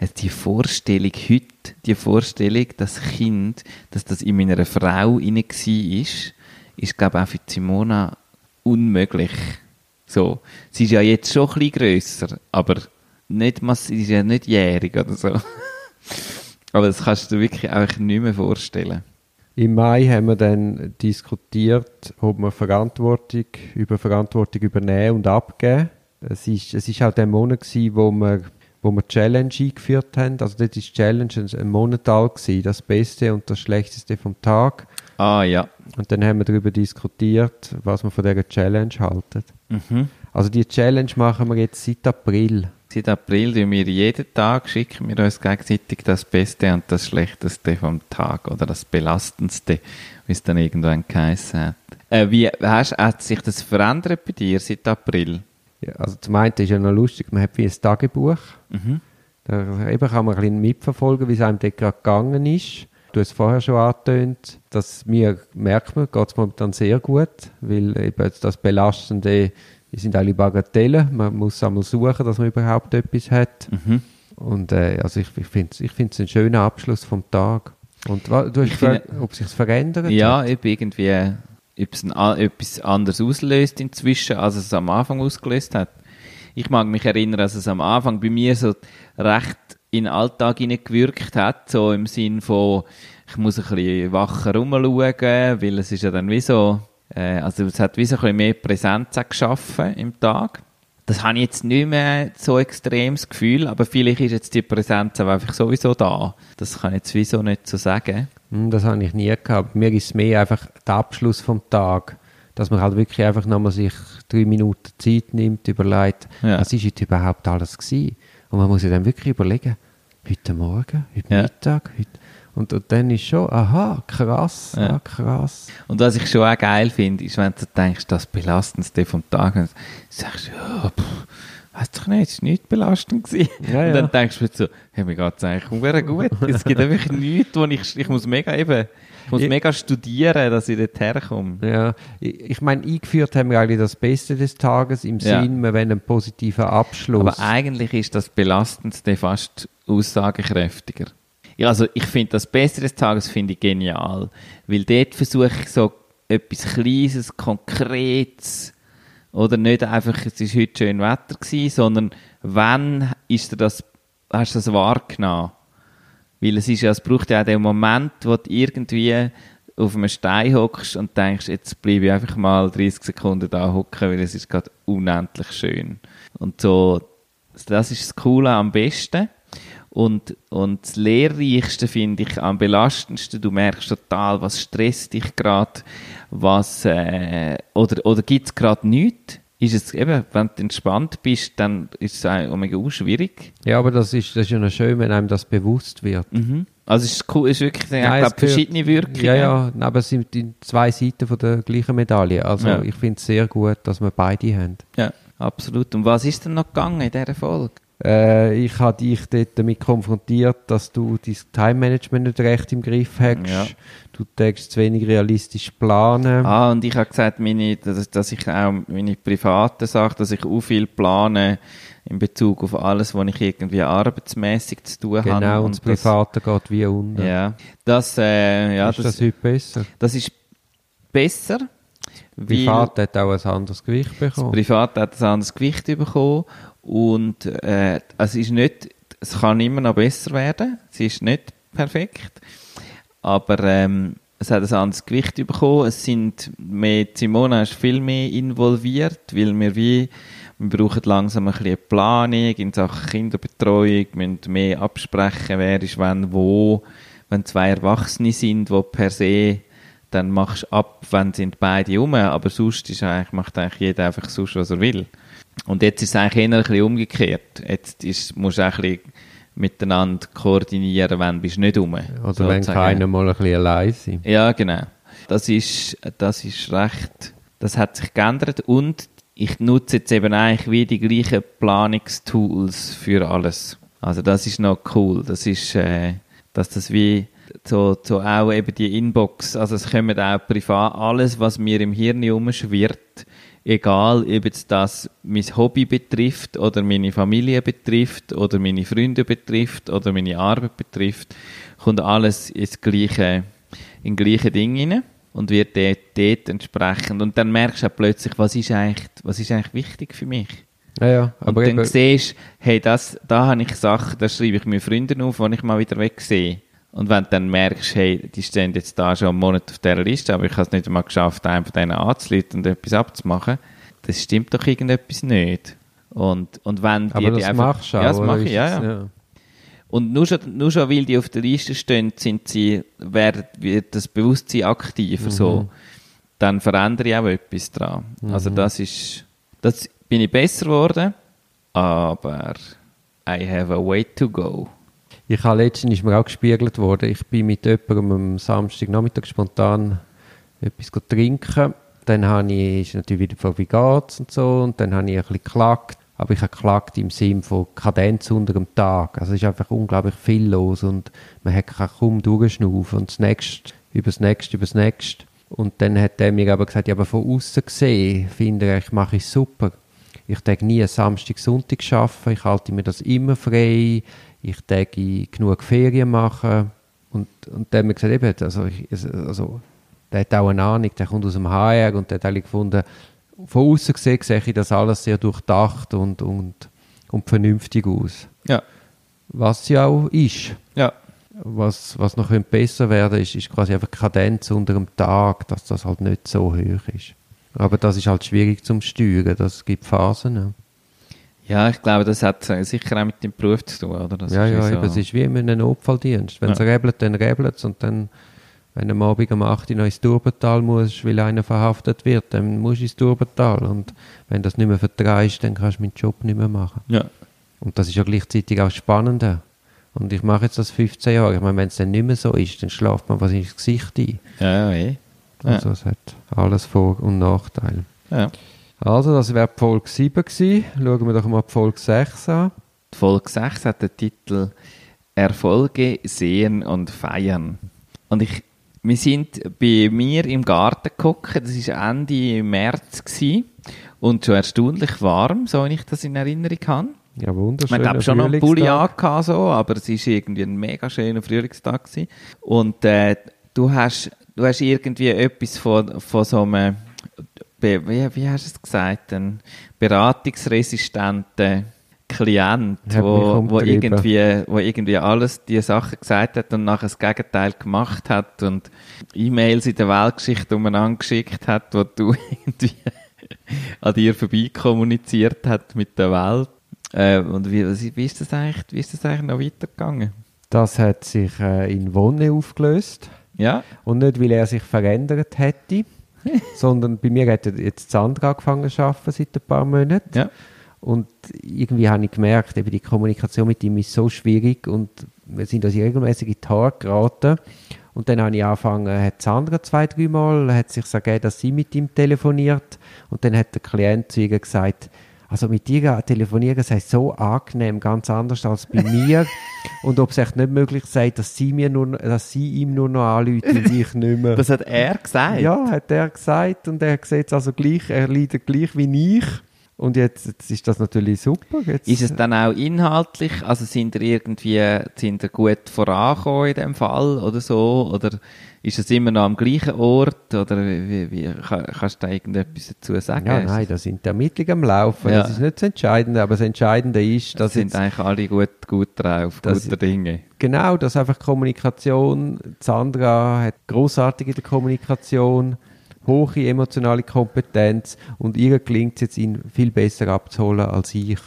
also die Vorstellung heute, die Vorstellung, das Kind, dass das in meiner Frau inne war, ist, ist, glaube ich, auch für Simona unmöglich. So. Sie ist ja jetzt schon ein bisschen grösser, aber nicht, mass- sie ist ja nicht jährig oder so. aber das kannst du wirklich einfach nicht mehr vorstellen. Im Mai haben wir dann diskutiert, ob wir Verantwortung über Verantwortung übernehmen und abgeben. Es ist, es ist auch der Monat gewesen, wo wir, wo wir Challenge eingeführt haben. Also dort ist Challenge ein Monat alt gewesen, das Beste und das Schlechteste vom Tag. Ah, ja. Und dann haben wir darüber diskutiert, was wir von dieser Challenge halten. Mhm. Also die Challenge machen wir jetzt seit April. Seit April tun wir jeden Tag, schicken wir uns gegenseitig das Beste und das Schlechteste vom Tag oder das Belastendste, wie es dann irgendwann geheißen hat. Äh, wie hast, hat sich das verändert bei dir seit April? Ja, also zum einen ist ja noch lustig, man hat wie ein Tagebuch. Mhm. Da eben kann man ein bisschen mitverfolgen, wie es einem dort gerade gegangen ist. Du hast es vorher schon angetönt, dass mir, merkt man, geht es momentan sehr gut, weil eben das Belastende, sind alle Bagatellen. Man muss einmal suchen, dass man überhaupt etwas hat. Mhm. Und äh, also ich, ich finde es ich find's einen schönen Abschluss vom Tag. Und du hast gefragt, ob sich verändert Ja, hat? ob irgendwie ob es ein, etwas anderes auslöst inzwischen, als es am Anfang ausgelöst hat. Ich mag mich erinnern, dass es am Anfang bei mir so recht in den Alltag hineingewirkt hat, so im Sinn von, ich muss ein bisschen wacher rumschauen, weil es ist ja dann wie so, äh, also es hat wie so ein bisschen mehr Präsenz geschaffen im Tag. Das habe ich jetzt nicht mehr so extremes Gefühl, aber vielleicht ist jetzt die Präsenz auch einfach sowieso da. Das kann ich jetzt wieso nicht so sagen. Hm, Das habe ich nie gehabt. Mir ist es mehr einfach der Abschluss vom Tag. Dass man halt wirklich einfach nochmal sich drei Minuten Zeit nimmt, überlegt, Ja. was ist heute überhaupt alles gewesen? Und man muss ja dann wirklich überlegen, heute Morgen, heute Ja. Mittag, heute... Und, und dann ist schon, aha, krass, Ja. ah, krass. Und was ich schon auch geil finde, ist, wenn du denkst, das Belastendste vom Tag, und sagst du, ja, pff, weiß doch nicht, es war nicht belastend gewesen. Ja, und ja. dann denkst du mir so, hey, mir geht's eigentlich sehr gut. Es gibt einfach nichts, wo ich, ich muss mega eben, ich muss Ich- mega studieren, dass ich dort herkomme. Ja, ich, ich meine, eingeführt haben wir eigentlich das Beste des Tages im Ja. Sinn, wir wollen einen positiven Abschluss. Aber eigentlich ist das Belastendste fast aussagekräftiger. Ja, also ich finde das Beste des Tages finde ich genial, weil dort versuche ich so etwas Kleines, Konkretes oder nicht einfach, es ist heute schön Wetter gewesen, sondern wann ist das, hast du das wahrgenommen? Weil es ist ja, es braucht ja auch den Moment, wo du irgendwie auf einem Stein hockst und denkst, jetzt bleibe ich einfach mal 30 Sekunden da hocken, weil es ist gerade unendlich schön. Und so, das ist das Coole am besten. Und, und das Lehrreichste finde ich am belastendsten, du merkst total, was stresst dich gerade, was, äh, oder, oder gibt es gerade nichts? Ist es eben, wenn du entspannt bist, dann ist es auch mega schwierig. ja, aber das ist, das ist ja noch schön, wenn einem das bewusst wird. Mhm. Also es ist cool, es ist wirklich, ich Nein, glaube, es gehört- verschiedene Wirkungen. Ja, ja, aber es sind zwei Seiten von der gleichen Medaille. Also Ja. ich finde es sehr gut, dass wir beide haben. Ja, absolut. Und was ist denn noch gegangen in dieser Folge? Äh, ich habe dich dort damit konfrontiert, dass du dein Time-Management nicht recht im Griff hast. Ja. Du denkst zu wenig realistisch planen. Ah, und ich habe gesagt, meine, dass, dass ich auch meine privaten Sachen, dass ich auch viel plane in Bezug auf alles, was ich irgendwie arbeitsmäßig zu tun habe. genau, und das Private geht wie unten. Ja, das, äh, ja, ist das, das heute besser? das ist besser. weil- Privat hat auch ein anderes Gewicht Das bekommen. Privat hat ein anderes Gewicht bekommen und äh, es ist nicht, es kann immer noch besser werden. Es ist nicht perfekt, aber ähm, es hat ein anderes Gewicht bekommen. Es sind mehr, Simona ist viel mehr involviert, weil wir wie wir brauchen langsam ein bisschen Planung in Sachen Kinderbetreuung, wir müssen mehr absprechen, wer ist wann wo. Wenn zwei Erwachsene sind, die per se dann machst du ab, wenn sind beide rum, aber sonst ist eigentlich, macht eigentlich jeder einfach sonst, was er will. Und jetzt ist es eigentlich eher ein bisschen umgekehrt. Jetzt ist, musst du auch ein bisschen miteinander koordinieren, wenn bist du nicht rum. Oder wenn keiner mal ein bisschen allein ist. Ja, genau. Das ist, das ist recht, das hat sich geändert und ich nutze jetzt eben eigentlich wie die gleichen Planungstools für alles. Also das ist noch cool. Das ist, äh, dass das wie so, so auch eben die Inbox, also es kommt auch privat, alles, was mir im Hirn umschwirrt, egal ob jetzt das mein Hobby betrifft oder meine Familie betrifft oder meine Freunde betrifft oder meine Arbeit betrifft, kommt alles ins gleiche, in gleiche Ding rein und wird dort, dort entsprechend. Und dann merkst du auch plötzlich, was ist eigentlich, was ist eigentlich wichtig für mich. Ja, ja, und dann siehst hey, das, da habe ich Sachen, das schreibe ich meinen Freunden auf, wenn ich mal wieder weg sehe. Und wenn du dann merkst, hey, die stehen jetzt da schon einen Monat auf dieser Liste, aber ich habe es nicht einmal geschafft, einen von denen anzuleiten und etwas abzumachen, das stimmt doch irgendetwas nicht. Und, und wenn aber die, das die einfach, machst du auch, Ja, das mache ich, ja, es- ja. Und nur schon, nur schon, weil die auf der Liste stehen, sind sie, werden, wird das Bewusstsein aktiver, so. Dann verändere ich auch etwas dran. Also das ist, das bin ich besser geworden, aber I have a way to go. Ich habe letztens ist mir auch gespiegelt worden, ich bin mit jemandem am Samstagnachmittag spontan etwas trinken. Dann habe ich, ist natürlich wieder von geht's und so, und dann habe ich ein bisschen geklagt. Aber ich habe geklagt im Sinn von Kadenz unter dem Tag. Also es ist einfach unglaublich viel los und man kann kaum durchschnaufen und das nächste, über das nächste, über das nächste. Und dann hat er mir aber gesagt, ja, aber von außen gesehen finde ich, mache ich super. Ich denke nie Samstag, Sonntag arbeiten. Ich halte mir das immer frei. Ich denke genug Ferien machen. Und, und dann hat mir gesagt, eben, also, ich, also, der hat auch eine Ahnung, der kommt aus dem HR und der hat eigentlich gefunden, von außen gesehen sehe ich das alles sehr durchdacht und, und, und vernünftig aus. Ja, Was ja auch ist. ja, Was, was noch besser werden ist, ist quasi einfach die Kadenz unter dem Tag, dass das halt nicht so hoch ist. Aber das ist halt schwierig zum Steuern, das gibt Phasen. Ja. ich glaube, das hat sicher auch mit dem Beruf zu tun, oder? Das ja, ja, so- eben, es ist wie in einem Notfalldienst. Wenn es Ja. rebelt, dann rebelt es und dann, wenn du am Abend um 8 Uhr noch ins Turbental musst, weil einer verhaftet wird, dann musst du ins Turbental und wenn das nicht mehr vertreibst, dann kannst du meinen Job nicht mehr machen. Ja, Und das ist ja gleichzeitig auch spannender. Und ich mache jetzt das 15 Jahre. Ich meine, wenn es dann nicht mehr so ist, dann schlaft man was ins Gesicht ein. ja, ja, eh. Ja. Also es hat alles Vor- und Nachteile. ja. Also, das wäre die Folge 7 gewesen. Schauen wir doch mal die Folge 6 an. Die Folge 6 hat den Titel Erfolge sehen und feiern. Und ich, wir sind bei mir im Garten geguckt, das war Ende März gewesen, und schon erstaunlich warm, so wie ich das in Erinnerung habe. Ja, wunderschön. Man hat schon noch einen Pulli angehabt, so, aber es war irgendwie ein mega schöner Frühlingstag. Gewesen. Und äh, du, hast, du hast irgendwie etwas von, von so einem, wie, wie hast du es gesagt, ein beratungsresistenten Klient, wo, wo, irgendwie, wo irgendwie alles die Sachen gesagt hat und nachher das Gegenteil gemacht hat und E-Mails in der Weltgeschichte umeinander geschickt hat, wo du irgendwie an dir vorbei kommuniziert hat mit der Welt. Äh, und wie, wie, ist das eigentlich, wie ist das eigentlich noch weitergegangen? Das hat sich äh, in Wonne aufgelöst. Ja? Und nicht, weil er sich verändert hätte, sondern bei mir hat er jetzt Sandra angefangen zu arbeiten seit ein paar Monaten. Ja. Und irgendwie habe ich gemerkt, eben die Kommunikation mit ihm ist so schwierig und wir sind uns regelmäßig in die Haare geraten. Und dann habe ich angefangen, hat Sandra zwei, drei Mal, hat sich gegeben, dass sie mit ihm telefoniert. Und dann hat der Klient zu ihr gesagt, also mit dir telefonieren sei so angenehm, ganz anders als bei mir. und ob es echt nicht möglich sei, dass sie, mir nur, dass sie ihm nur noch anruft und ich nicht mehr. Das hat er gesagt. Ja, hat er gesagt und er sieht es also gleich, er leidet gleich wie ich. Und jetzt, jetzt ist das natürlich super. Jetzt, Ist es dann auch inhaltlich, also sind ihr irgendwie, sind ihr gut vorangekommen in dem Fall oder so? Oder ist es immer noch am gleichen Ort? Oder wie, wie, kann, kannst du da irgendetwas dazu sagen? ja, nein, es- da sind die Ermittlungen am Laufen. Ja. Das ist nicht das Entscheidende, aber das Entscheidende ist, Das dass sind jetzt, eigentlich alle gut, gut drauf, guter Dinge. genau, dass einfach Kommunikation, Sandra hat großartig in der Kommunikation, hohe emotionale Kompetenz und ihr gelingt es jetzt, ihn viel besser abzuholen als ich.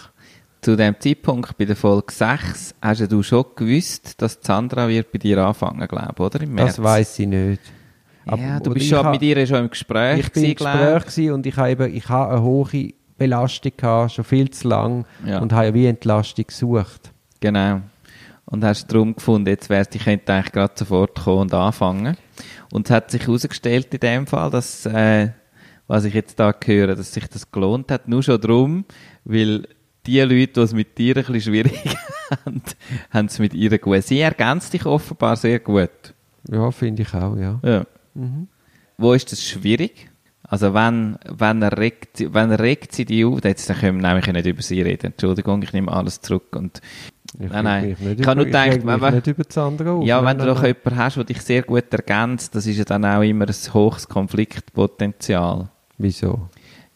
Zu dem Zeitpunkt bei der Folge 6 hast du schon gewusst, dass Sandra wird bei dir anfangen, glaube ich, oder? Im März. Das weiß ich nicht. Ja, Aber- du bist schon ha- mit ihr schon im Gespräch ich bin im Gespräch gewesen und ich habe eben, ich habe eine hohe Belastung gehabt, schon viel zu lang Ja. und habe wie Entlastung gesucht. Genau. Und hast darum gefunden, jetzt wär's, ich könnte eigentlich gerade sofort kommen und anfangen. Und es hat sich herausgestellt in dem Fall, dass, äh, was ich jetzt da höre, dass sich das gelohnt hat. Nur schon darum, weil die Leute, die es mit dir ein bisschen schwierig haben, haben es mit ihr gut. Sie ergänzt dich offenbar sehr gut. Ja, finde ich auch, ja. Ja. Wo ist das schwierig? Also wenn, wenn, er regt, wenn regt sie die auf, jetzt dann können wir nämlich nicht über sie reden. Entschuldigung, ich nehme alles zurück. Und, Ich nein, nein. Ich habe nur über- mich wenn- nicht über das andere auf. ja, Nein, wenn du nein, doch nein. jemanden hast, der dich sehr gut ergänzt, das ist ja dann auch immer ein hohes Konfliktpotenzial. Wieso?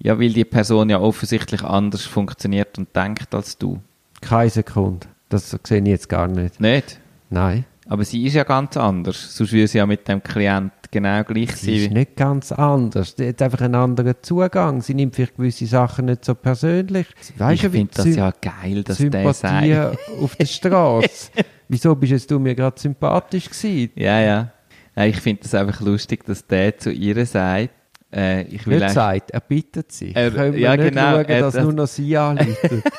Ja, weil die Person ja offensichtlich anders funktioniert und denkt als du. Keine Sekunde. Das sehe ich jetzt gar nicht. Nicht? Nein. Aber sie ist ja ganz anders. Sonst würde sie ja mit dem Klient genau gleich Sie ist sein. nicht ganz anders. Sie hat einfach einen anderen Zugang. Sie nimmt vielleicht gewisse Sachen nicht so persönlich. Weißt ich finde das Sym- ja geil, dass der Sympathie sagt. auf der Straße. Wieso bist jetzt du mir gerade sympathisch gewesen? Ja, ja. ja ich finde das einfach lustig, dass der zu ihr sagt, äh, ich will Nicht sagt, er bittet sie. Er- Können wir ja, nicht genau, schauen, er- dass das- nur noch sie anleitet.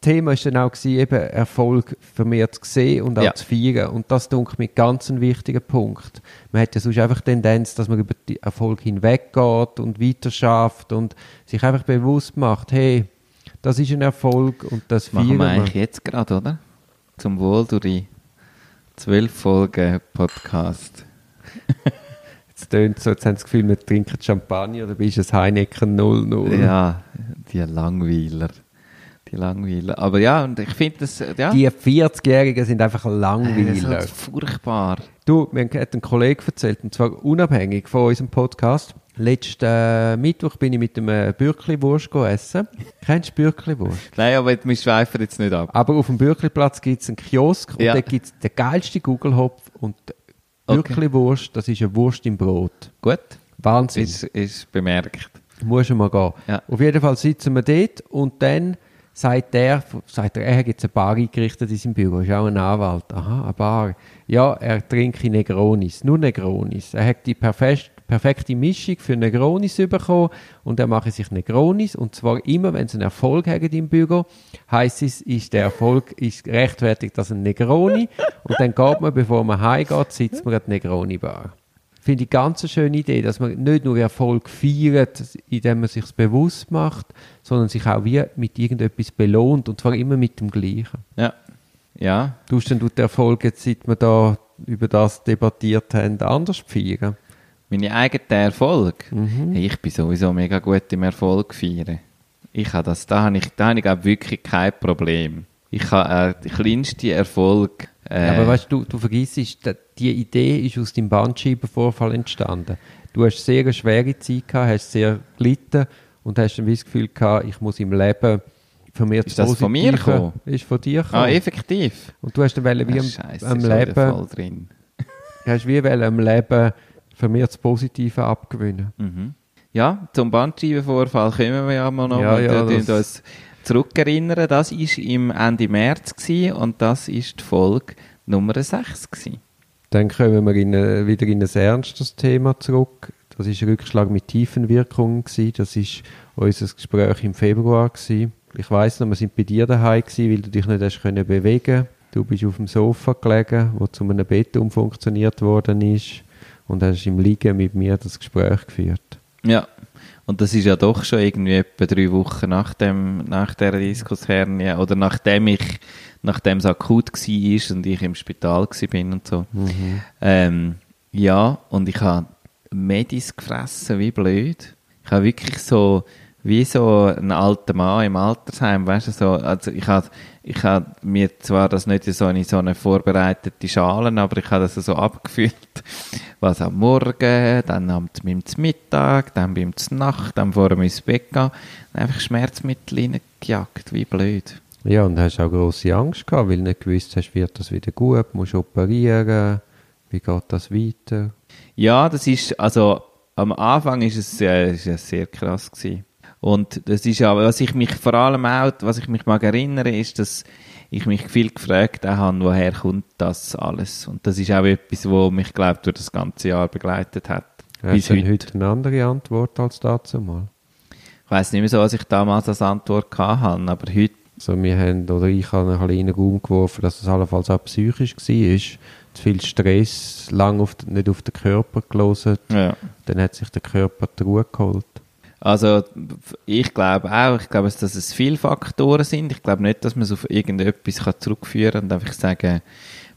Thema war dann auch, gewesen, eben Erfolg vermehrt zu sehen und auch Ja. zu feiern. Und das denke ich mir ganz ein wichtiger Punkt. Man hat ja sonst einfach die Tendenz, dass man über den Erfolg hinweggeht und weiter schafft und sich einfach bewusst macht, hey, das ist ein Erfolg und das Machen feiern wir wir. eigentlich jetzt gerade, oder? Zum Wohl durch die zwölf Folgen Podcast. Jetzt tönt so, jetzt haben sie das Gefühl, wir trinken Champagner oder bist es Heineken 00. Ja, die Langweiler. Die Langweiler. Aber ja, und ich finde das, äh, ja, Die 40-Jährigen sind einfach äh, Langweiler. das ist furchtbar. Du, mir hat ein Kollege erzählt, und zwar unabhängig von unserem Podcast. Letzten äh, Mittwoch bin ich mit einem Bürkli-Wurst essen. Kennst du Bürkli-Wurst? Nein, aber wir schweifen jetzt nicht ab. Aber auf dem Bürkli-Platz gibt es einen Kiosk und Ja. dort gibt es den geilsten Gugelhopf und die Okay. Bürkli-Wurst, das ist eine Wurst im Brot. Gut, Wahnsinn. ist, ist bemerkt. Muss mal gehen. Ja. Auf jeden Fall sitzen wir dort und dann sagt er, sagt er, er hat jetzt eine Bar eingerichtet in seinem Büro, ist auch ein Anwalt. Aha, eine Bar. Ja, er trinke Negronis, nur Negronis. Er hat die perfekt, perfekte Mischung für Negronis bekommen und er mache sich Negronis und zwar immer, wenn sie einen Erfolg haben im Büro, heisst es, ist der Erfolg ist rechtfertigt als ein Negroni und dann geht man, bevor man heimgeht, sitzt man an der Negroni-Bar. Finde ich ganz eine schöne Idee, dass man nicht nur Erfolg feiert, indem man sich bewusst macht, sondern sich auch wie mit irgendetwas belohnt und zwar immer mit dem Gleichen. Ja. Ja, Du hast dann den Erfolg, jetzt, seit wir da über das debattiert haben, anders feiern. Meine eigenen Erfolg. Mhm. Hey, ich bin sowieso mega gut im Erfolg feiern. Ich habe das, da habe ich, da habe ich auch wirklich kein Problem. Ich habe äh, den kleinsten Erfolg. Äh, Ja, aber weißt du, du vergisst, die Idee ist aus dem Bandscheibenvorfall entstanden. Du hast sehr eine schwere Zeit gehabt, hast sehr gelitten und hast dann das Gefühl gehabt, ich muss im Leben vermehrt Ist das von mir gekommen? Ist von dir gekommen. ah, effektiv. Und du hast dann wollen, wie Ah, am, schon wieder Leben, voll drin. hast wie wollen, am Leben vermehrt das Positive abgewinnen. Mhm. Ja, zum Bandscheibenvorfall kommen wir ja mal noch. Ja, Wir ja, das- uns zurückerinnern. Das war im Ende März gewesen und das ist die Folge Nummer 6 gewesen. Dann kommen wir in, wieder in ein ernstes Thema zurück. Das ist ein Rückschlag mit Tiefenwirkungen gewesen. Das ist unser Gespräch im Februar gewesen. Ich weiss noch, wir sind bei dir daheim gewesen, weil du dich nicht hast können bewegen. Du bist auf dem Sofa gelegen, wo zu einem Bett umfunktioniert worden ist und hast im Liegen mit mir das Gespräch geführt. Ja, und das ist ja doch schon irgendwie etwa drei Wochen nach, dem, nach der Diskushernie oder nachdem ich, nachdem es akut war und ich im Spital bin und so. Ähm, ja, und ich habe Medis gefressen wie blöd. Ich habe wirklich so, wie so ein alter Mann im Altersheim, weißt du, so, also ich habe, ich habe mir zwar das nicht so in so eine vorbereitete Schalen, aber ich habe das so abgefüllt, was am Morgen, dann am beim Mittag, dann beim Nacht, dann vor dem ins Bett gehen, einfach Schmerzmittel reingejagt, wie blöd. Ja, und hast auch grosse Angst gehabt, weil du nicht gewusst hast, wird das wieder gut, musst operieren, wie geht das weiter? Ja, das ist, also am Anfang ist es, äh, ist es sehr krass gewesen. Und das ist ja, was ich mich vor allem auch, was ich mich mag erinnere, ist, dass ich mich viel gefragt habe, woher kommt das alles? Und das ist auch etwas, wo mich, glaube durch das ganze Jahr begleitet hat. Hast du heute. heute eine andere Antwort als dazu mal? Ich weiss nicht mehr so, was ich damals als Antwort habe, aber heute, Also wir haben, oder ich habe einen kleinen Raum geworfen, dass es allenfalls auch psychisch war. zu viel Stress, lang auf, nicht auf den Körper gelesen. Ja. Dann hat sich der Körper die Ruhe geholt. Also ich glaube auch, ich glaube, dass es viele Faktoren sind. Ich glaube nicht, dass man es auf irgendetwas kann zurückführen kann und einfach sagen,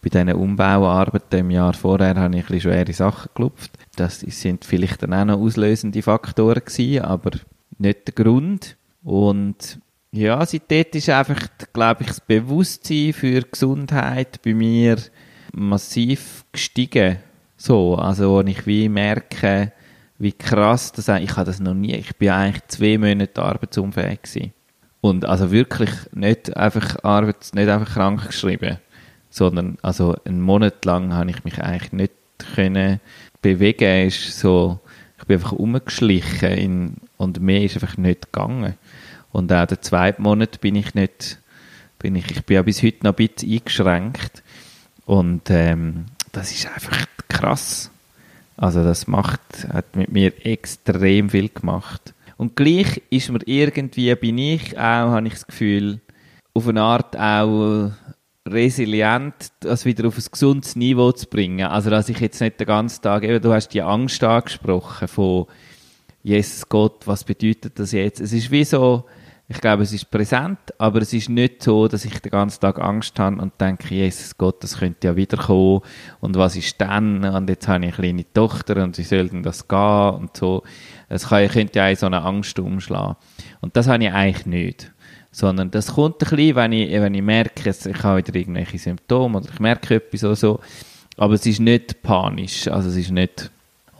bei diesen Umbauarbeiten im Jahr vorher habe ich ein schwere Sachen gelupft. Das sind vielleicht dann auch noch auslösende Faktoren gewesen, aber nicht der Grund. Und ja, seitdem ist einfach, glaube ich, das Bewusstsein für Gesundheit bei mir massiv gestiegen. So, also wenn ich wie merke, wie krass das ist. Ich habe das noch nie, ich bin eigentlich zwei Monate arbeitsunfähig gewesen. Und also wirklich nicht einfach Arbeits, nicht einfach krank geschrieben, sondern also einen Monat lang habe ich mich eigentlich nicht können bewegen. Ist so, ich bin einfach umgeschlichen in, und mehr ist einfach nicht gegangen. Und auch den zweiten Monat bin ich nicht, bin ich, ich bin ja bis heute noch ein bisschen eingeschränkt. Und ähm, das ist einfach krass. Also das macht, hat mit mir extrem viel gemacht. Und gleich ist mir irgendwie, bin ich auch, habe ich das Gefühl, auf eine Art auch resilient, das wieder auf ein gesundes Niveau zu bringen. Also dass ich jetzt nicht den ganzen Tag, eben, du hast die Angst angesprochen von Jesus Gott, was bedeutet das jetzt? Es ist wie so, ich glaube, es ist präsent, aber es ist nicht so, dass ich den ganzen Tag Angst habe und denke, Jesus Gott, das könnte ja wiederkommen und was ist dann? Und jetzt habe ich eine kleine Tochter und wie soll denn das gehen? Und so. Es könnte ja auch so eine Angst umschlagen. Und das habe ich eigentlich nicht. Sondern das kommt ein bisschen, wenn ich, wenn ich merke, ich habe wieder irgendwelche Symptome oder ich merke etwas oder so. Aber es ist nicht panisch. Also es ist nicht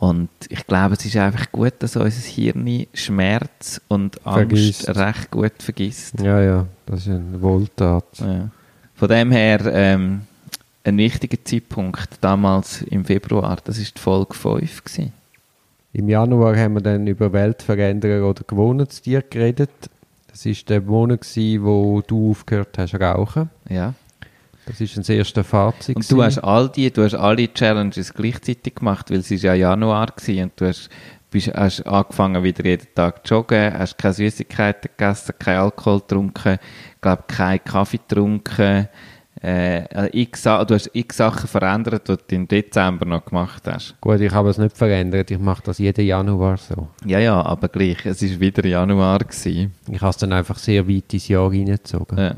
und ich glaube, es ist einfach gut, dass unser Hirn Schmerz und Angst vergisst. recht gut vergisst. Ja, ja, das ist eine Wohltat. Ja. Von dem her ähm, ein wichtiger Zeitpunkt, damals im Februar, das war die Folge 5. Gewesen. Im Januar haben wir dann über Weltveränderer oder Gewohnheitstier geredet. Das war der Monat, wo du aufgehört hast zu rauchen. Ja. Das ist ein erster Fazit. Und du hast all die, du hast alle Challenges gleichzeitig gemacht, weil es ist ja Januar war und du hast, bist, hast angefangen wieder jeden Tag zu joggen, hast keine Süßigkeiten gegessen, kein Alkohol getrunken, glaube keinen Kaffee getrunken. Äh, x, du hast x Sachen verändert, die du im Dezember noch gemacht hast. Gut, ich habe es nicht verändert. Ich mache das jeden Januar so. Ja, ja, aber gleich. Es war wieder Januar. Gewesen. Ich habe es dann einfach sehr weit ins Jahr reingezogen. Ja.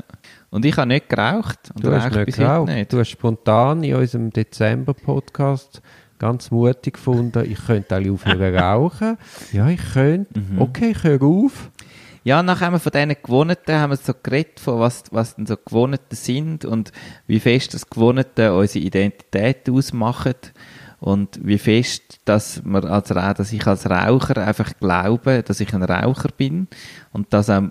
Und ich habe nicht geraucht. Du hast nicht geraucht. Nicht. Du hast spontan in unserem Dezember-Podcast ganz mutig gefunden, ich könnte alle aufhören rauchen. Ja, ich könnte. Mhm. Okay, ich höre auf. Ja, nachher haben wir von diesen Gewohnheiten haben wir so geredet, von was, was denn so Gewohnheiten sind und wie fest das Gewohnheiten unsere Identität ausmachen und wie fest, dass, wir als, dass ich als Raucher einfach glaube, dass ich ein Raucher bin und das auch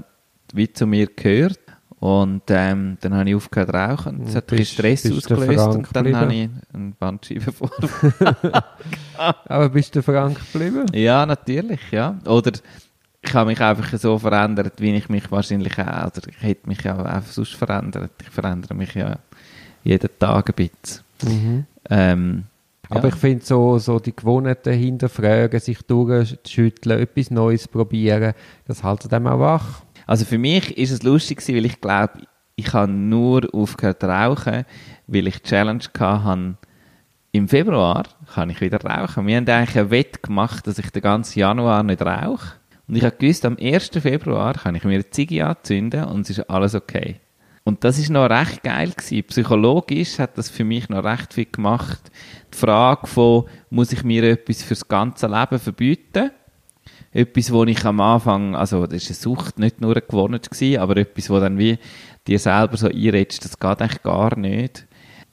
wie zu mir gehört. Und ähm, dann habe ich aufgehört zu rauchen. Das hat bist, Stress ausgelöst und dann habe ich einen Bandscheibenvorfall. Aber bist du Frank geblieben? Ja, natürlich, ja. Oder ich habe mich einfach so verändert, wie ich mich wahrscheinlich auch, oder ich hätte mich ja auch sonst verändert. Ich verändere mich ja jeden Tag ein bisschen. Mhm. Ähm, aber ja. ich finde so, so die Gewohnheiten hinterfragen, sich durchschütteln, etwas Neues probieren, das hält einem auch wach. Also für mich ist es lustig gewesen, weil ich glaube, ich habe nur aufgehört zu rauchen, weil ich die Challenge hatte, im Februar kann ich wieder rauchen. Wir haben eigentlich ein Wett gemacht, dass ich den ganzen Januar nicht rauche. Und ich habe gewusst, am 1. Februar kann ich mir eine Ziege anzünden und es ist alles okay. Und das ist noch recht geil gewesen. Psychologisch hat das für mich noch recht viel gemacht. Die Frage von, muss ich mir etwas fürs ganze Leben verbieten? Etwas, wo ich am Anfang, also das ist eine Sucht, nicht nur gewonnen gewesen, aber etwas, wo dann wie dir selber so einredest, das geht eigentlich gar nicht.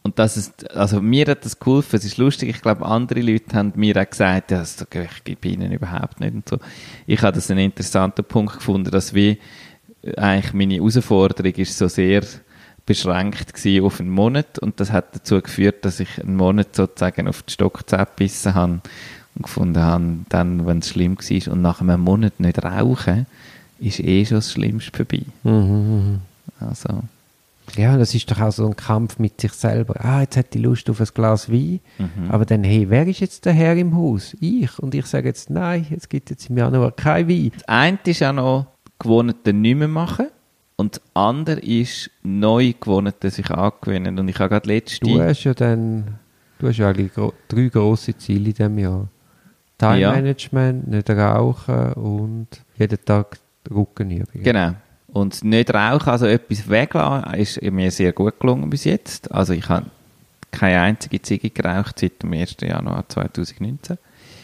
Und das ist, also mir hat das geholfen, es ist lustig, ich glaube andere Leute haben mir auch gesagt, ja, das gibt ihnen überhaupt nicht und so. Ich habe das einen interessanten Punkt gefunden, dass wie eigentlich meine Herausforderung ist so sehr beschränkt gewesen auf einen Monat und das hat dazu geführt, dass ich einen Monat sozusagen auf die Stockzähne gebissen habe und gefunden habe, dann, wenn es schlimm war und nach einem Monat nicht rauchen, ist eh schon das Schlimmste vorbei. Mhm, mhm. also. Ja, das ist doch auch so ein Kampf mit sich selber. Ah, jetzt hätte ich Lust auf ein Glas Wein. Mhm. Aber dann, hey, wer ist jetzt der Herr im Haus? Ich. Und ich sage jetzt, nein, es gibt jetzt im Januar kein Wein. Das eine ist auch noch, Gewohnheiten nicht mehr machen. Und das andere ist, neue Gewohnheiten sich angewöhnen. Und ich habe gerade letzte... Du hast ja dann Du hast ja eigentlich gro drei grosse Ziele in diesem Jahr. Time Ja. Management, nicht rauchen und jeden Tag Rückenübungen. Genau. Und nicht rauchen, also etwas weglassen, ist mir sehr gut gelungen bis jetzt. Also ich habe keine einzige Ziege geraucht seit dem 1. Januar 2019.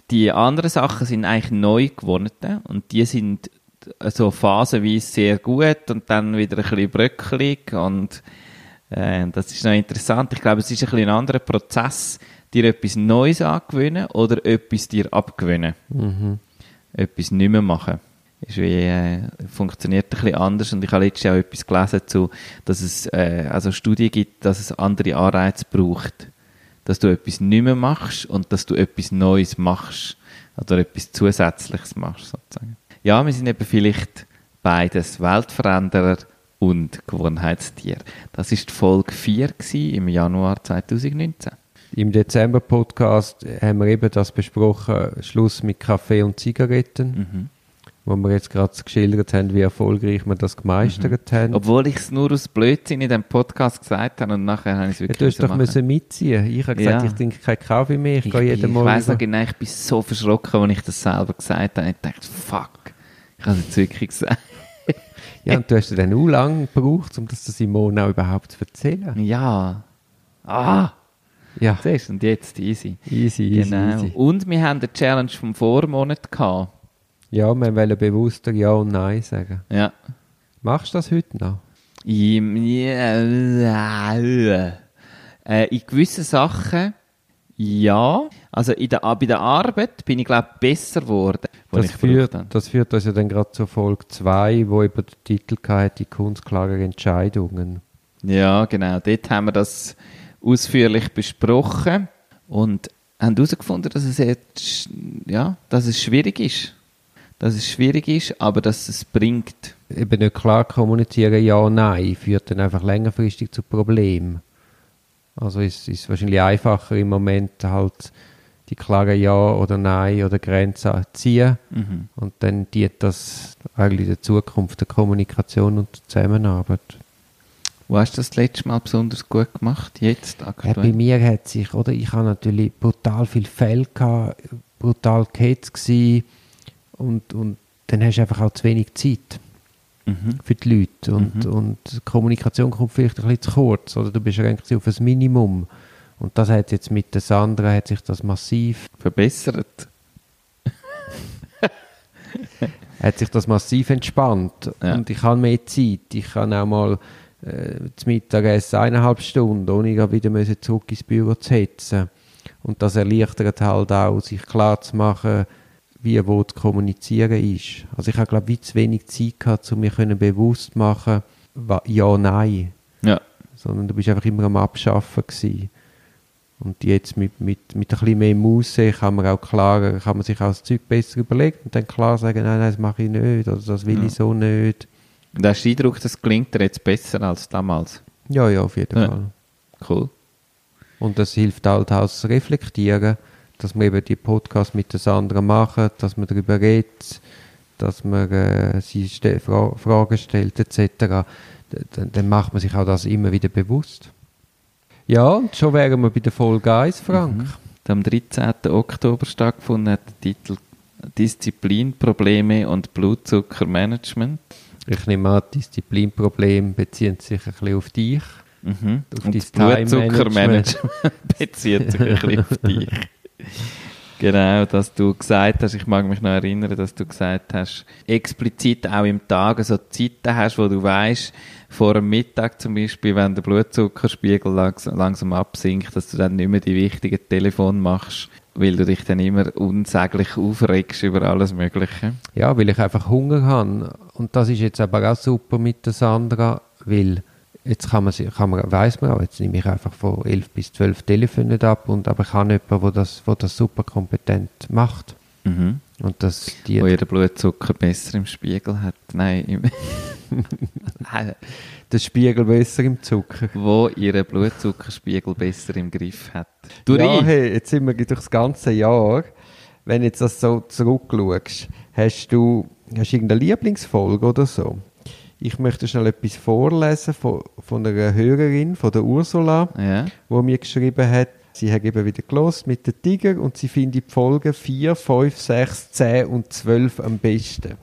Die anderen Sachen sind eigentlich neu gewonnen und die sind so phasenweise sehr gut und dann wieder ein bisschen bröckelig und äh, das ist noch interessant. Ich glaube, es ist ein bisschen ein anderer Prozess, dir etwas Neues angewöhnen oder etwas dir abgewöhnen. Etwas nicht mehr machen. Ist wie, äh, funktioniert ein bisschen anders und ich habe letztes Jahr auch etwas gelesen zu, dass es äh, also Studien gibt, dass es andere Anreize braucht. Dass du etwas nicht mehr machst und dass du etwas Neues machst. Oder etwas Zusätzliches machst, sozusagen. Ja, wir sind eben vielleicht beides Weltveränderer und Gewohnheitstier. Das ist die Folge 4 gewesen, im Januar 2019. Im Dezember-Podcast haben wir eben das besprochen, Schluss mit Kaffee und Zigaretten, Mhm. wo wir jetzt gerade geschildert haben, wie erfolgreich wir das gemeistert haben. Obwohl ich es nur aus Blödsinn in dem Podcast gesagt habe und nachher habe ich es Ja, wirklich du hast doch machen. müssen mitziehen. Ich habe gesagt, Ja. ich trinke keinen Kaffee mehr, ich, Ich, gehe jeden ich Morgen. noch über- genau, ich bin so verschrocken, als ich das selber gesagt habe. Ich dachte, fuck, ich habe es jetzt wirklich gesagt. Ja, und du hast ja dann auch lange gebraucht, um das der Simone auch überhaupt zu erzählen. Ja. Ah, Ja, siehst du, und jetzt easy. easy, easy, Genau. easy. Und wir haben eine Challenge vom Vormonat gehabt. Ja, wir wollen bewusster Ja und Nein sagen. Ja. Machst du das heute noch? Äh, in gewissen Sachen ja. Also in der, bei der Arbeit bin ich, glaube ich, besser geworden. wo Das führt, das führt uns ja dann gerade zur Folge 2, wo über den Titel hatte, die kunstklaren Entscheidungen. Ja, genau. Dort haben wir das ausführlich besprochen und haben herausgefunden, dass es, jetzt, ja, dass es schwierig ist. Dass es schwierig ist, aber dass es bringt. Eben nicht klar kommunizieren, ja, nein, führt dann einfach längerfristig zu Problemen. Also ist es wahrscheinlich einfacher im Moment halt die klare Ja oder Nein oder Grenze ziehen Mhm. und dann dient das eigentlich der Zukunft der Kommunikation und der Zusammenarbeit. Wo hast du das letzte Mal besonders gut gemacht? Jetzt Ja, aktuell? bei mir hat sich, oder ich habe natürlich brutal viel Fälle gehabt, brutal gehetzt und, und dann hast du einfach auch zu wenig Zeit Mhm. für die Leute und, Mhm. und die Kommunikation kommt vielleicht ein bisschen zu kurz oder du beschränkst dich auf ein Minimum und das hat jetzt mit der Sandra hat sich das massiv Verbessert. hat sich das massiv entspannt Ja. und ich habe mehr Zeit ich kann auch mal äh, zum Mittagessen eineinhalb Stunden ohne wieder müssen zurück ins Büro zu hetzen und das erleichtert halt auch sich klar zu machen wie wo zu kommunizieren ist also ich habe glaube ich zu wenig Zeit gehabt um mir bewusst machen wa- ja nein Ja. sondern du bist einfach immer am Abschaffen gewesen. Und jetzt mit, mit, mit ein bisschen mehr Muße kann man auch klarer, kann man sich auch das Zeug besser überlegen und dann klar sagen, nein, nein, das mache ich nicht oder das will Ja. ich so nicht. Und hast du den Eindruck, das klingt dir jetzt besser als damals? Ja, ja, auf jeden Ja. Fall. Cool. Und das hilft halt auch das Reflektieren, dass wir eben die Podcasts mit den anderen machen, dass man darüber redet, dass man äh, sie ste Fra Fragen stellt etc. Dann, dann macht man sich auch das immer wieder bewusst. Ja, und schon wären wir bei der Folge 1, Frank. Mhm. Am 13. Oktober stattgefunden hat der Titel Disziplinprobleme und Blutzuckermanagement. Ich nehme an, Disziplinproblem beziehen sich ein bisschen auf dich. Mhm. Auf Und das Blutzuckermanagement bezieht sich ein bisschen auf dich. Genau, dass du gesagt hast, ich mag mich noch erinnern, dass du gesagt hast, explizit auch im Tag so Zeiten hast, wo du weißt, vor dem Mittag zum Beispiel, wenn der Blutzuckerspiegel langsam, langsam absinkt, dass du dann nicht mehr die wichtigen Telefon machst, weil du dich dann immer unsäglich aufregst über alles Mögliche. Ja, weil ich einfach Hunger habe. Und das ist jetzt aber auch super mit der Sandra, weil jetzt kann man, kann man weiss man auch, jetzt nehme ich einfach von 11 bis 12 Telefone nicht ab, und, aber ich habe jemanden, der das, wo das super kompetent macht. Mhm. Und das die, Wo ihr den Blutzucker besser im Spiegel hat. Nein, im den Spiegel besser im Zucker. wo ihren Blutzuckerspiegel besser im Griff hat. Du ja, hey, jetzt sind wir durch das ganze Jahr. Wenn jetzt das so zurückschaust, hast du hast irgendeine Lieblingsfolge oder so? Ich möchte schnell etwas vorlesen von, von einer Hörerin, von der Ursula, Ja. wo mir geschrieben hat, Sie hat eben wieder gelost mit den Tiger und sie findet die Folgen 4, 5, 6, 10 und 12 am besten.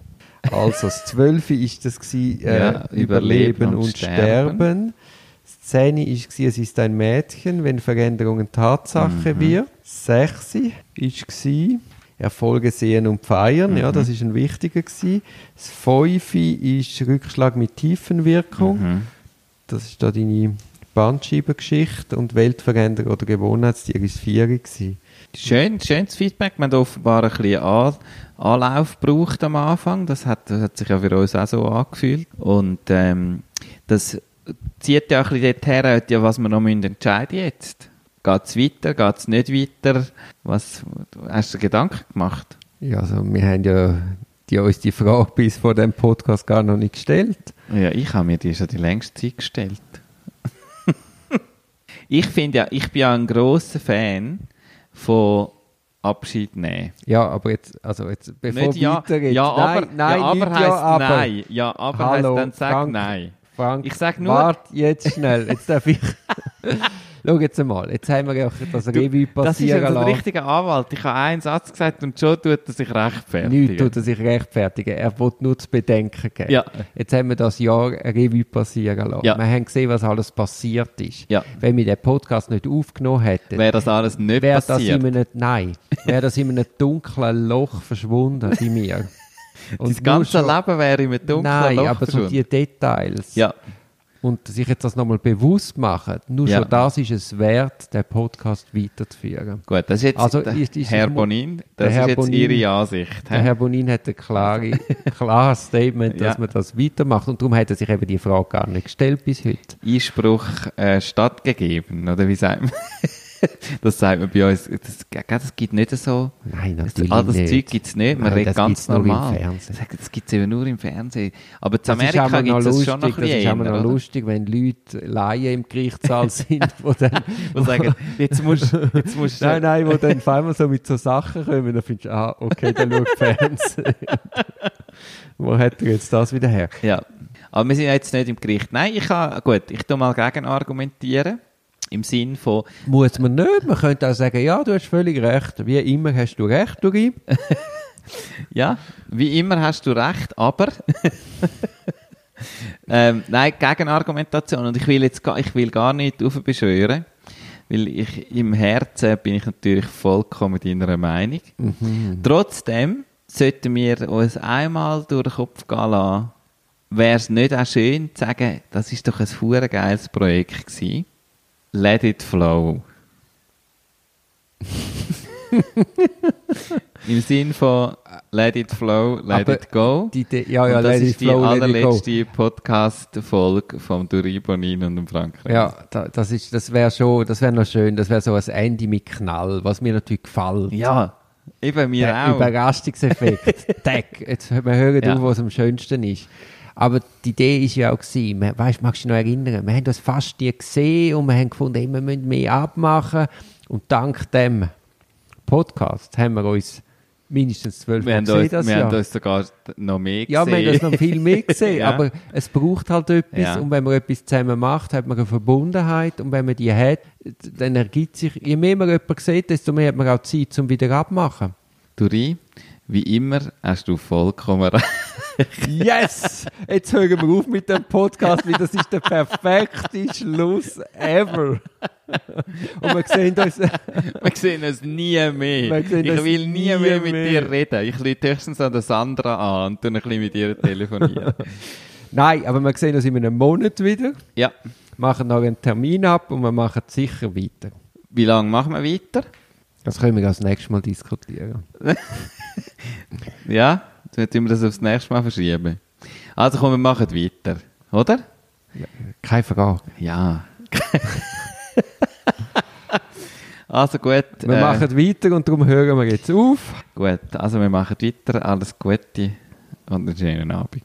Also das 12 ist das gewesen, äh, Ja, Überleben und, Sterben. Das 10 ist es ist ein Mädchen, wenn Veränderungen Tatsache wird. Das 6 ist gewesen, Erfolge sehen und feiern, ja, das ist ein wichtiger gewesen. Das 5 ist Rückschlag mit Tiefenwirkung. Mhm. Das ist da deine Bandscheibengeschichte und Weltveränderer oder Gewohnheitstier ist 4 gewesen. Schön, schönes Feedback. Wir haben offenbar ein bisschen An Anlauf gebraucht am Anfang. Das hat, das hat sich ja für uns auch so angefühlt. Und ähm, das zieht ja ein bisschen dorthin, ja, was wir noch müssen entscheiden jetzt. Geht es weiter, geht es nicht weiter? Was, hast du dir Gedanken gemacht? Ja, also wir haben ja die, uns die Frage bis vor dem Podcast gar noch nicht gestellt. Ja, ich habe mir die schon die längste Zeit gestellt. Ich finde ja, ich bin ja ein grosser Fan von Abschied nehmen. Ja, aber jetzt, also jetzt, bevor Nicht ja, weitergeht. ja, aber, nein, nein, ja, aber heisst ja, aber. nein. Ja, aber Hallo, heisst dann sag Frank. nein. Frank, Ich sag nur- Wart jetzt schnell, jetzt darf ich... Schau jetzt einmal, jetzt haben wir ja das Revue Das ist passieren ein lassen. richtiger Anwalt. Ich habe einen Satz gesagt und schon tut er sich rechtfertigen. Nichts tut er sich rechtfertigen. Er will nur zu bedenken geben. Ja. Jetzt haben wir das Jahr Revue passieren lassen. Ja. Wir haben gesehen, was alles passiert ist. Ja. Wenn wir den Podcast nicht aufgenommen hätten, Wäre das alles nicht das passiert. in einem, nein, wäre das in einem dunklen Loch verschwunden bei mir. das nur ganze schon- Leben wäre in einem dunklen Nein, Loch aber so die Details. Ja, Und sich jetzt das nochmal bewusst machen, nur Ja. schon das ist es wert, den Podcast weiterzuführen. gut. Das ist jetzt Also, der ist- ist- Herr Bonin. Das der Herr ist jetzt Bonin- Ihre Ansicht. Der? Herr Bonin hat ein klare, klares Statement, dass Ja. man das weitermacht. Und darum hat er sich eben die Frage gar nicht gestellt bis heute. Einspruch äh, stattgegeben, oder wie sagt man? das sagt man bei uns. Das, das gibt nicht so. Nein, Das, natürlich all das nicht. Zeug gibt es nicht. Man Nein, redet das ganz normal. Das, das gibt es eben nur im Fernsehen. Aber Das ist Amerika gibt es schon noch ein das bisschen ist aber eher, noch lustig, wenn Leute Laien im Gerichtssaal sind, wo dann, Und sagen, jetzt musst jetzt musst du... nein, nein, wo dann auf einmal so mit so Sachen kommen, dann findest du, ah, okay, dann schaut Fernsehen. wo hat er jetzt das wieder her? Ja. Aber wir sind jetzt nicht im Gericht. Nein, ich kann, gut, ich tu mal gegen argumentieren. Im Sinn von, Muss man nicht. Man könnte auch sagen, ja, du hast völlig recht. Wie immer hast du recht, Dori. ja, wie immer hast du recht, aber... ähm, nein, Gegenargumentation. Und ich will jetzt gar, ich will gar nicht aufbeschwören. Weil ich, im Herzen bin ich natürlich vollkommen deiner Meinung. Trotzdem sollten wir uns einmal durch den Kopf gehen lassen, wäre es nicht auch schön zu sagen, das ist doch ein geiles Projekt gewesen. Let it flow. Im Sinn von Let it flow, let Aber it go. Die, die, ja, ja, und das ist die flow, allerletzte Podcast-Folge vom Duri Bonin und Frankreich. Ja, da, das, ist, das wäre schon, das wäre noch schön. Das wäre so ein Ende mit Knall, was mir natürlich gefällt. ja, eben mir Der auch. Überraschungseffekt. Tag. Jetzt wir hören Ja. auf, was am schönsten ist. Aber die Idee ist ja auch gewesen, wir- weißt, magst du dich noch erinnern? Wir haben das fast nie gesehen und wir haben gefunden, ey, wir müssen mehr abmachen. Und dank dem Podcast haben wir uns mindestens zwölf Mal gesehen uns, das wir Jahr. haben uns sogar noch mehr Ja, wir haben gesehen. das noch viel mehr gesehen, Ja. aber es braucht halt etwas Ja. und wenn man etwas zusammen macht, hat man eine Verbundenheit und wenn man die hat, dann ergibt sich, je mehr man jemanden sieht, desto mehr hat man auch Zeit zum wieder abmachen. Duri, wie immer hast du vollkommen recht. Yes! Jetzt hören wir auf mit dem Podcast, weil das ist der perfekte Schluss ever. Und wir sehen uns, Wir sehen uns nie mehr. Ich will nie, nie mehr mit mehr. dir reden. Ich lüte höchstens an der Sandra an und tu ein bisschen mit ihr telefonieren. nein, aber wir sehen uns in einem Monat wieder, ja. machen noch einen Termin ab und wir machen sicher weiter. Wie lange machen wir weiter? Das können wir als nächstes Mal diskutieren. Ja, dann tun wir das aufs nächste Mal verschieben. Also komm, wir machen weiter. Oder? Keine Frage. Ja. also gut. Wir äh, machen weiter und darum hören wir jetzt auf. Gut, also wir machen weiter. Alles Gute und einen schönen Abend.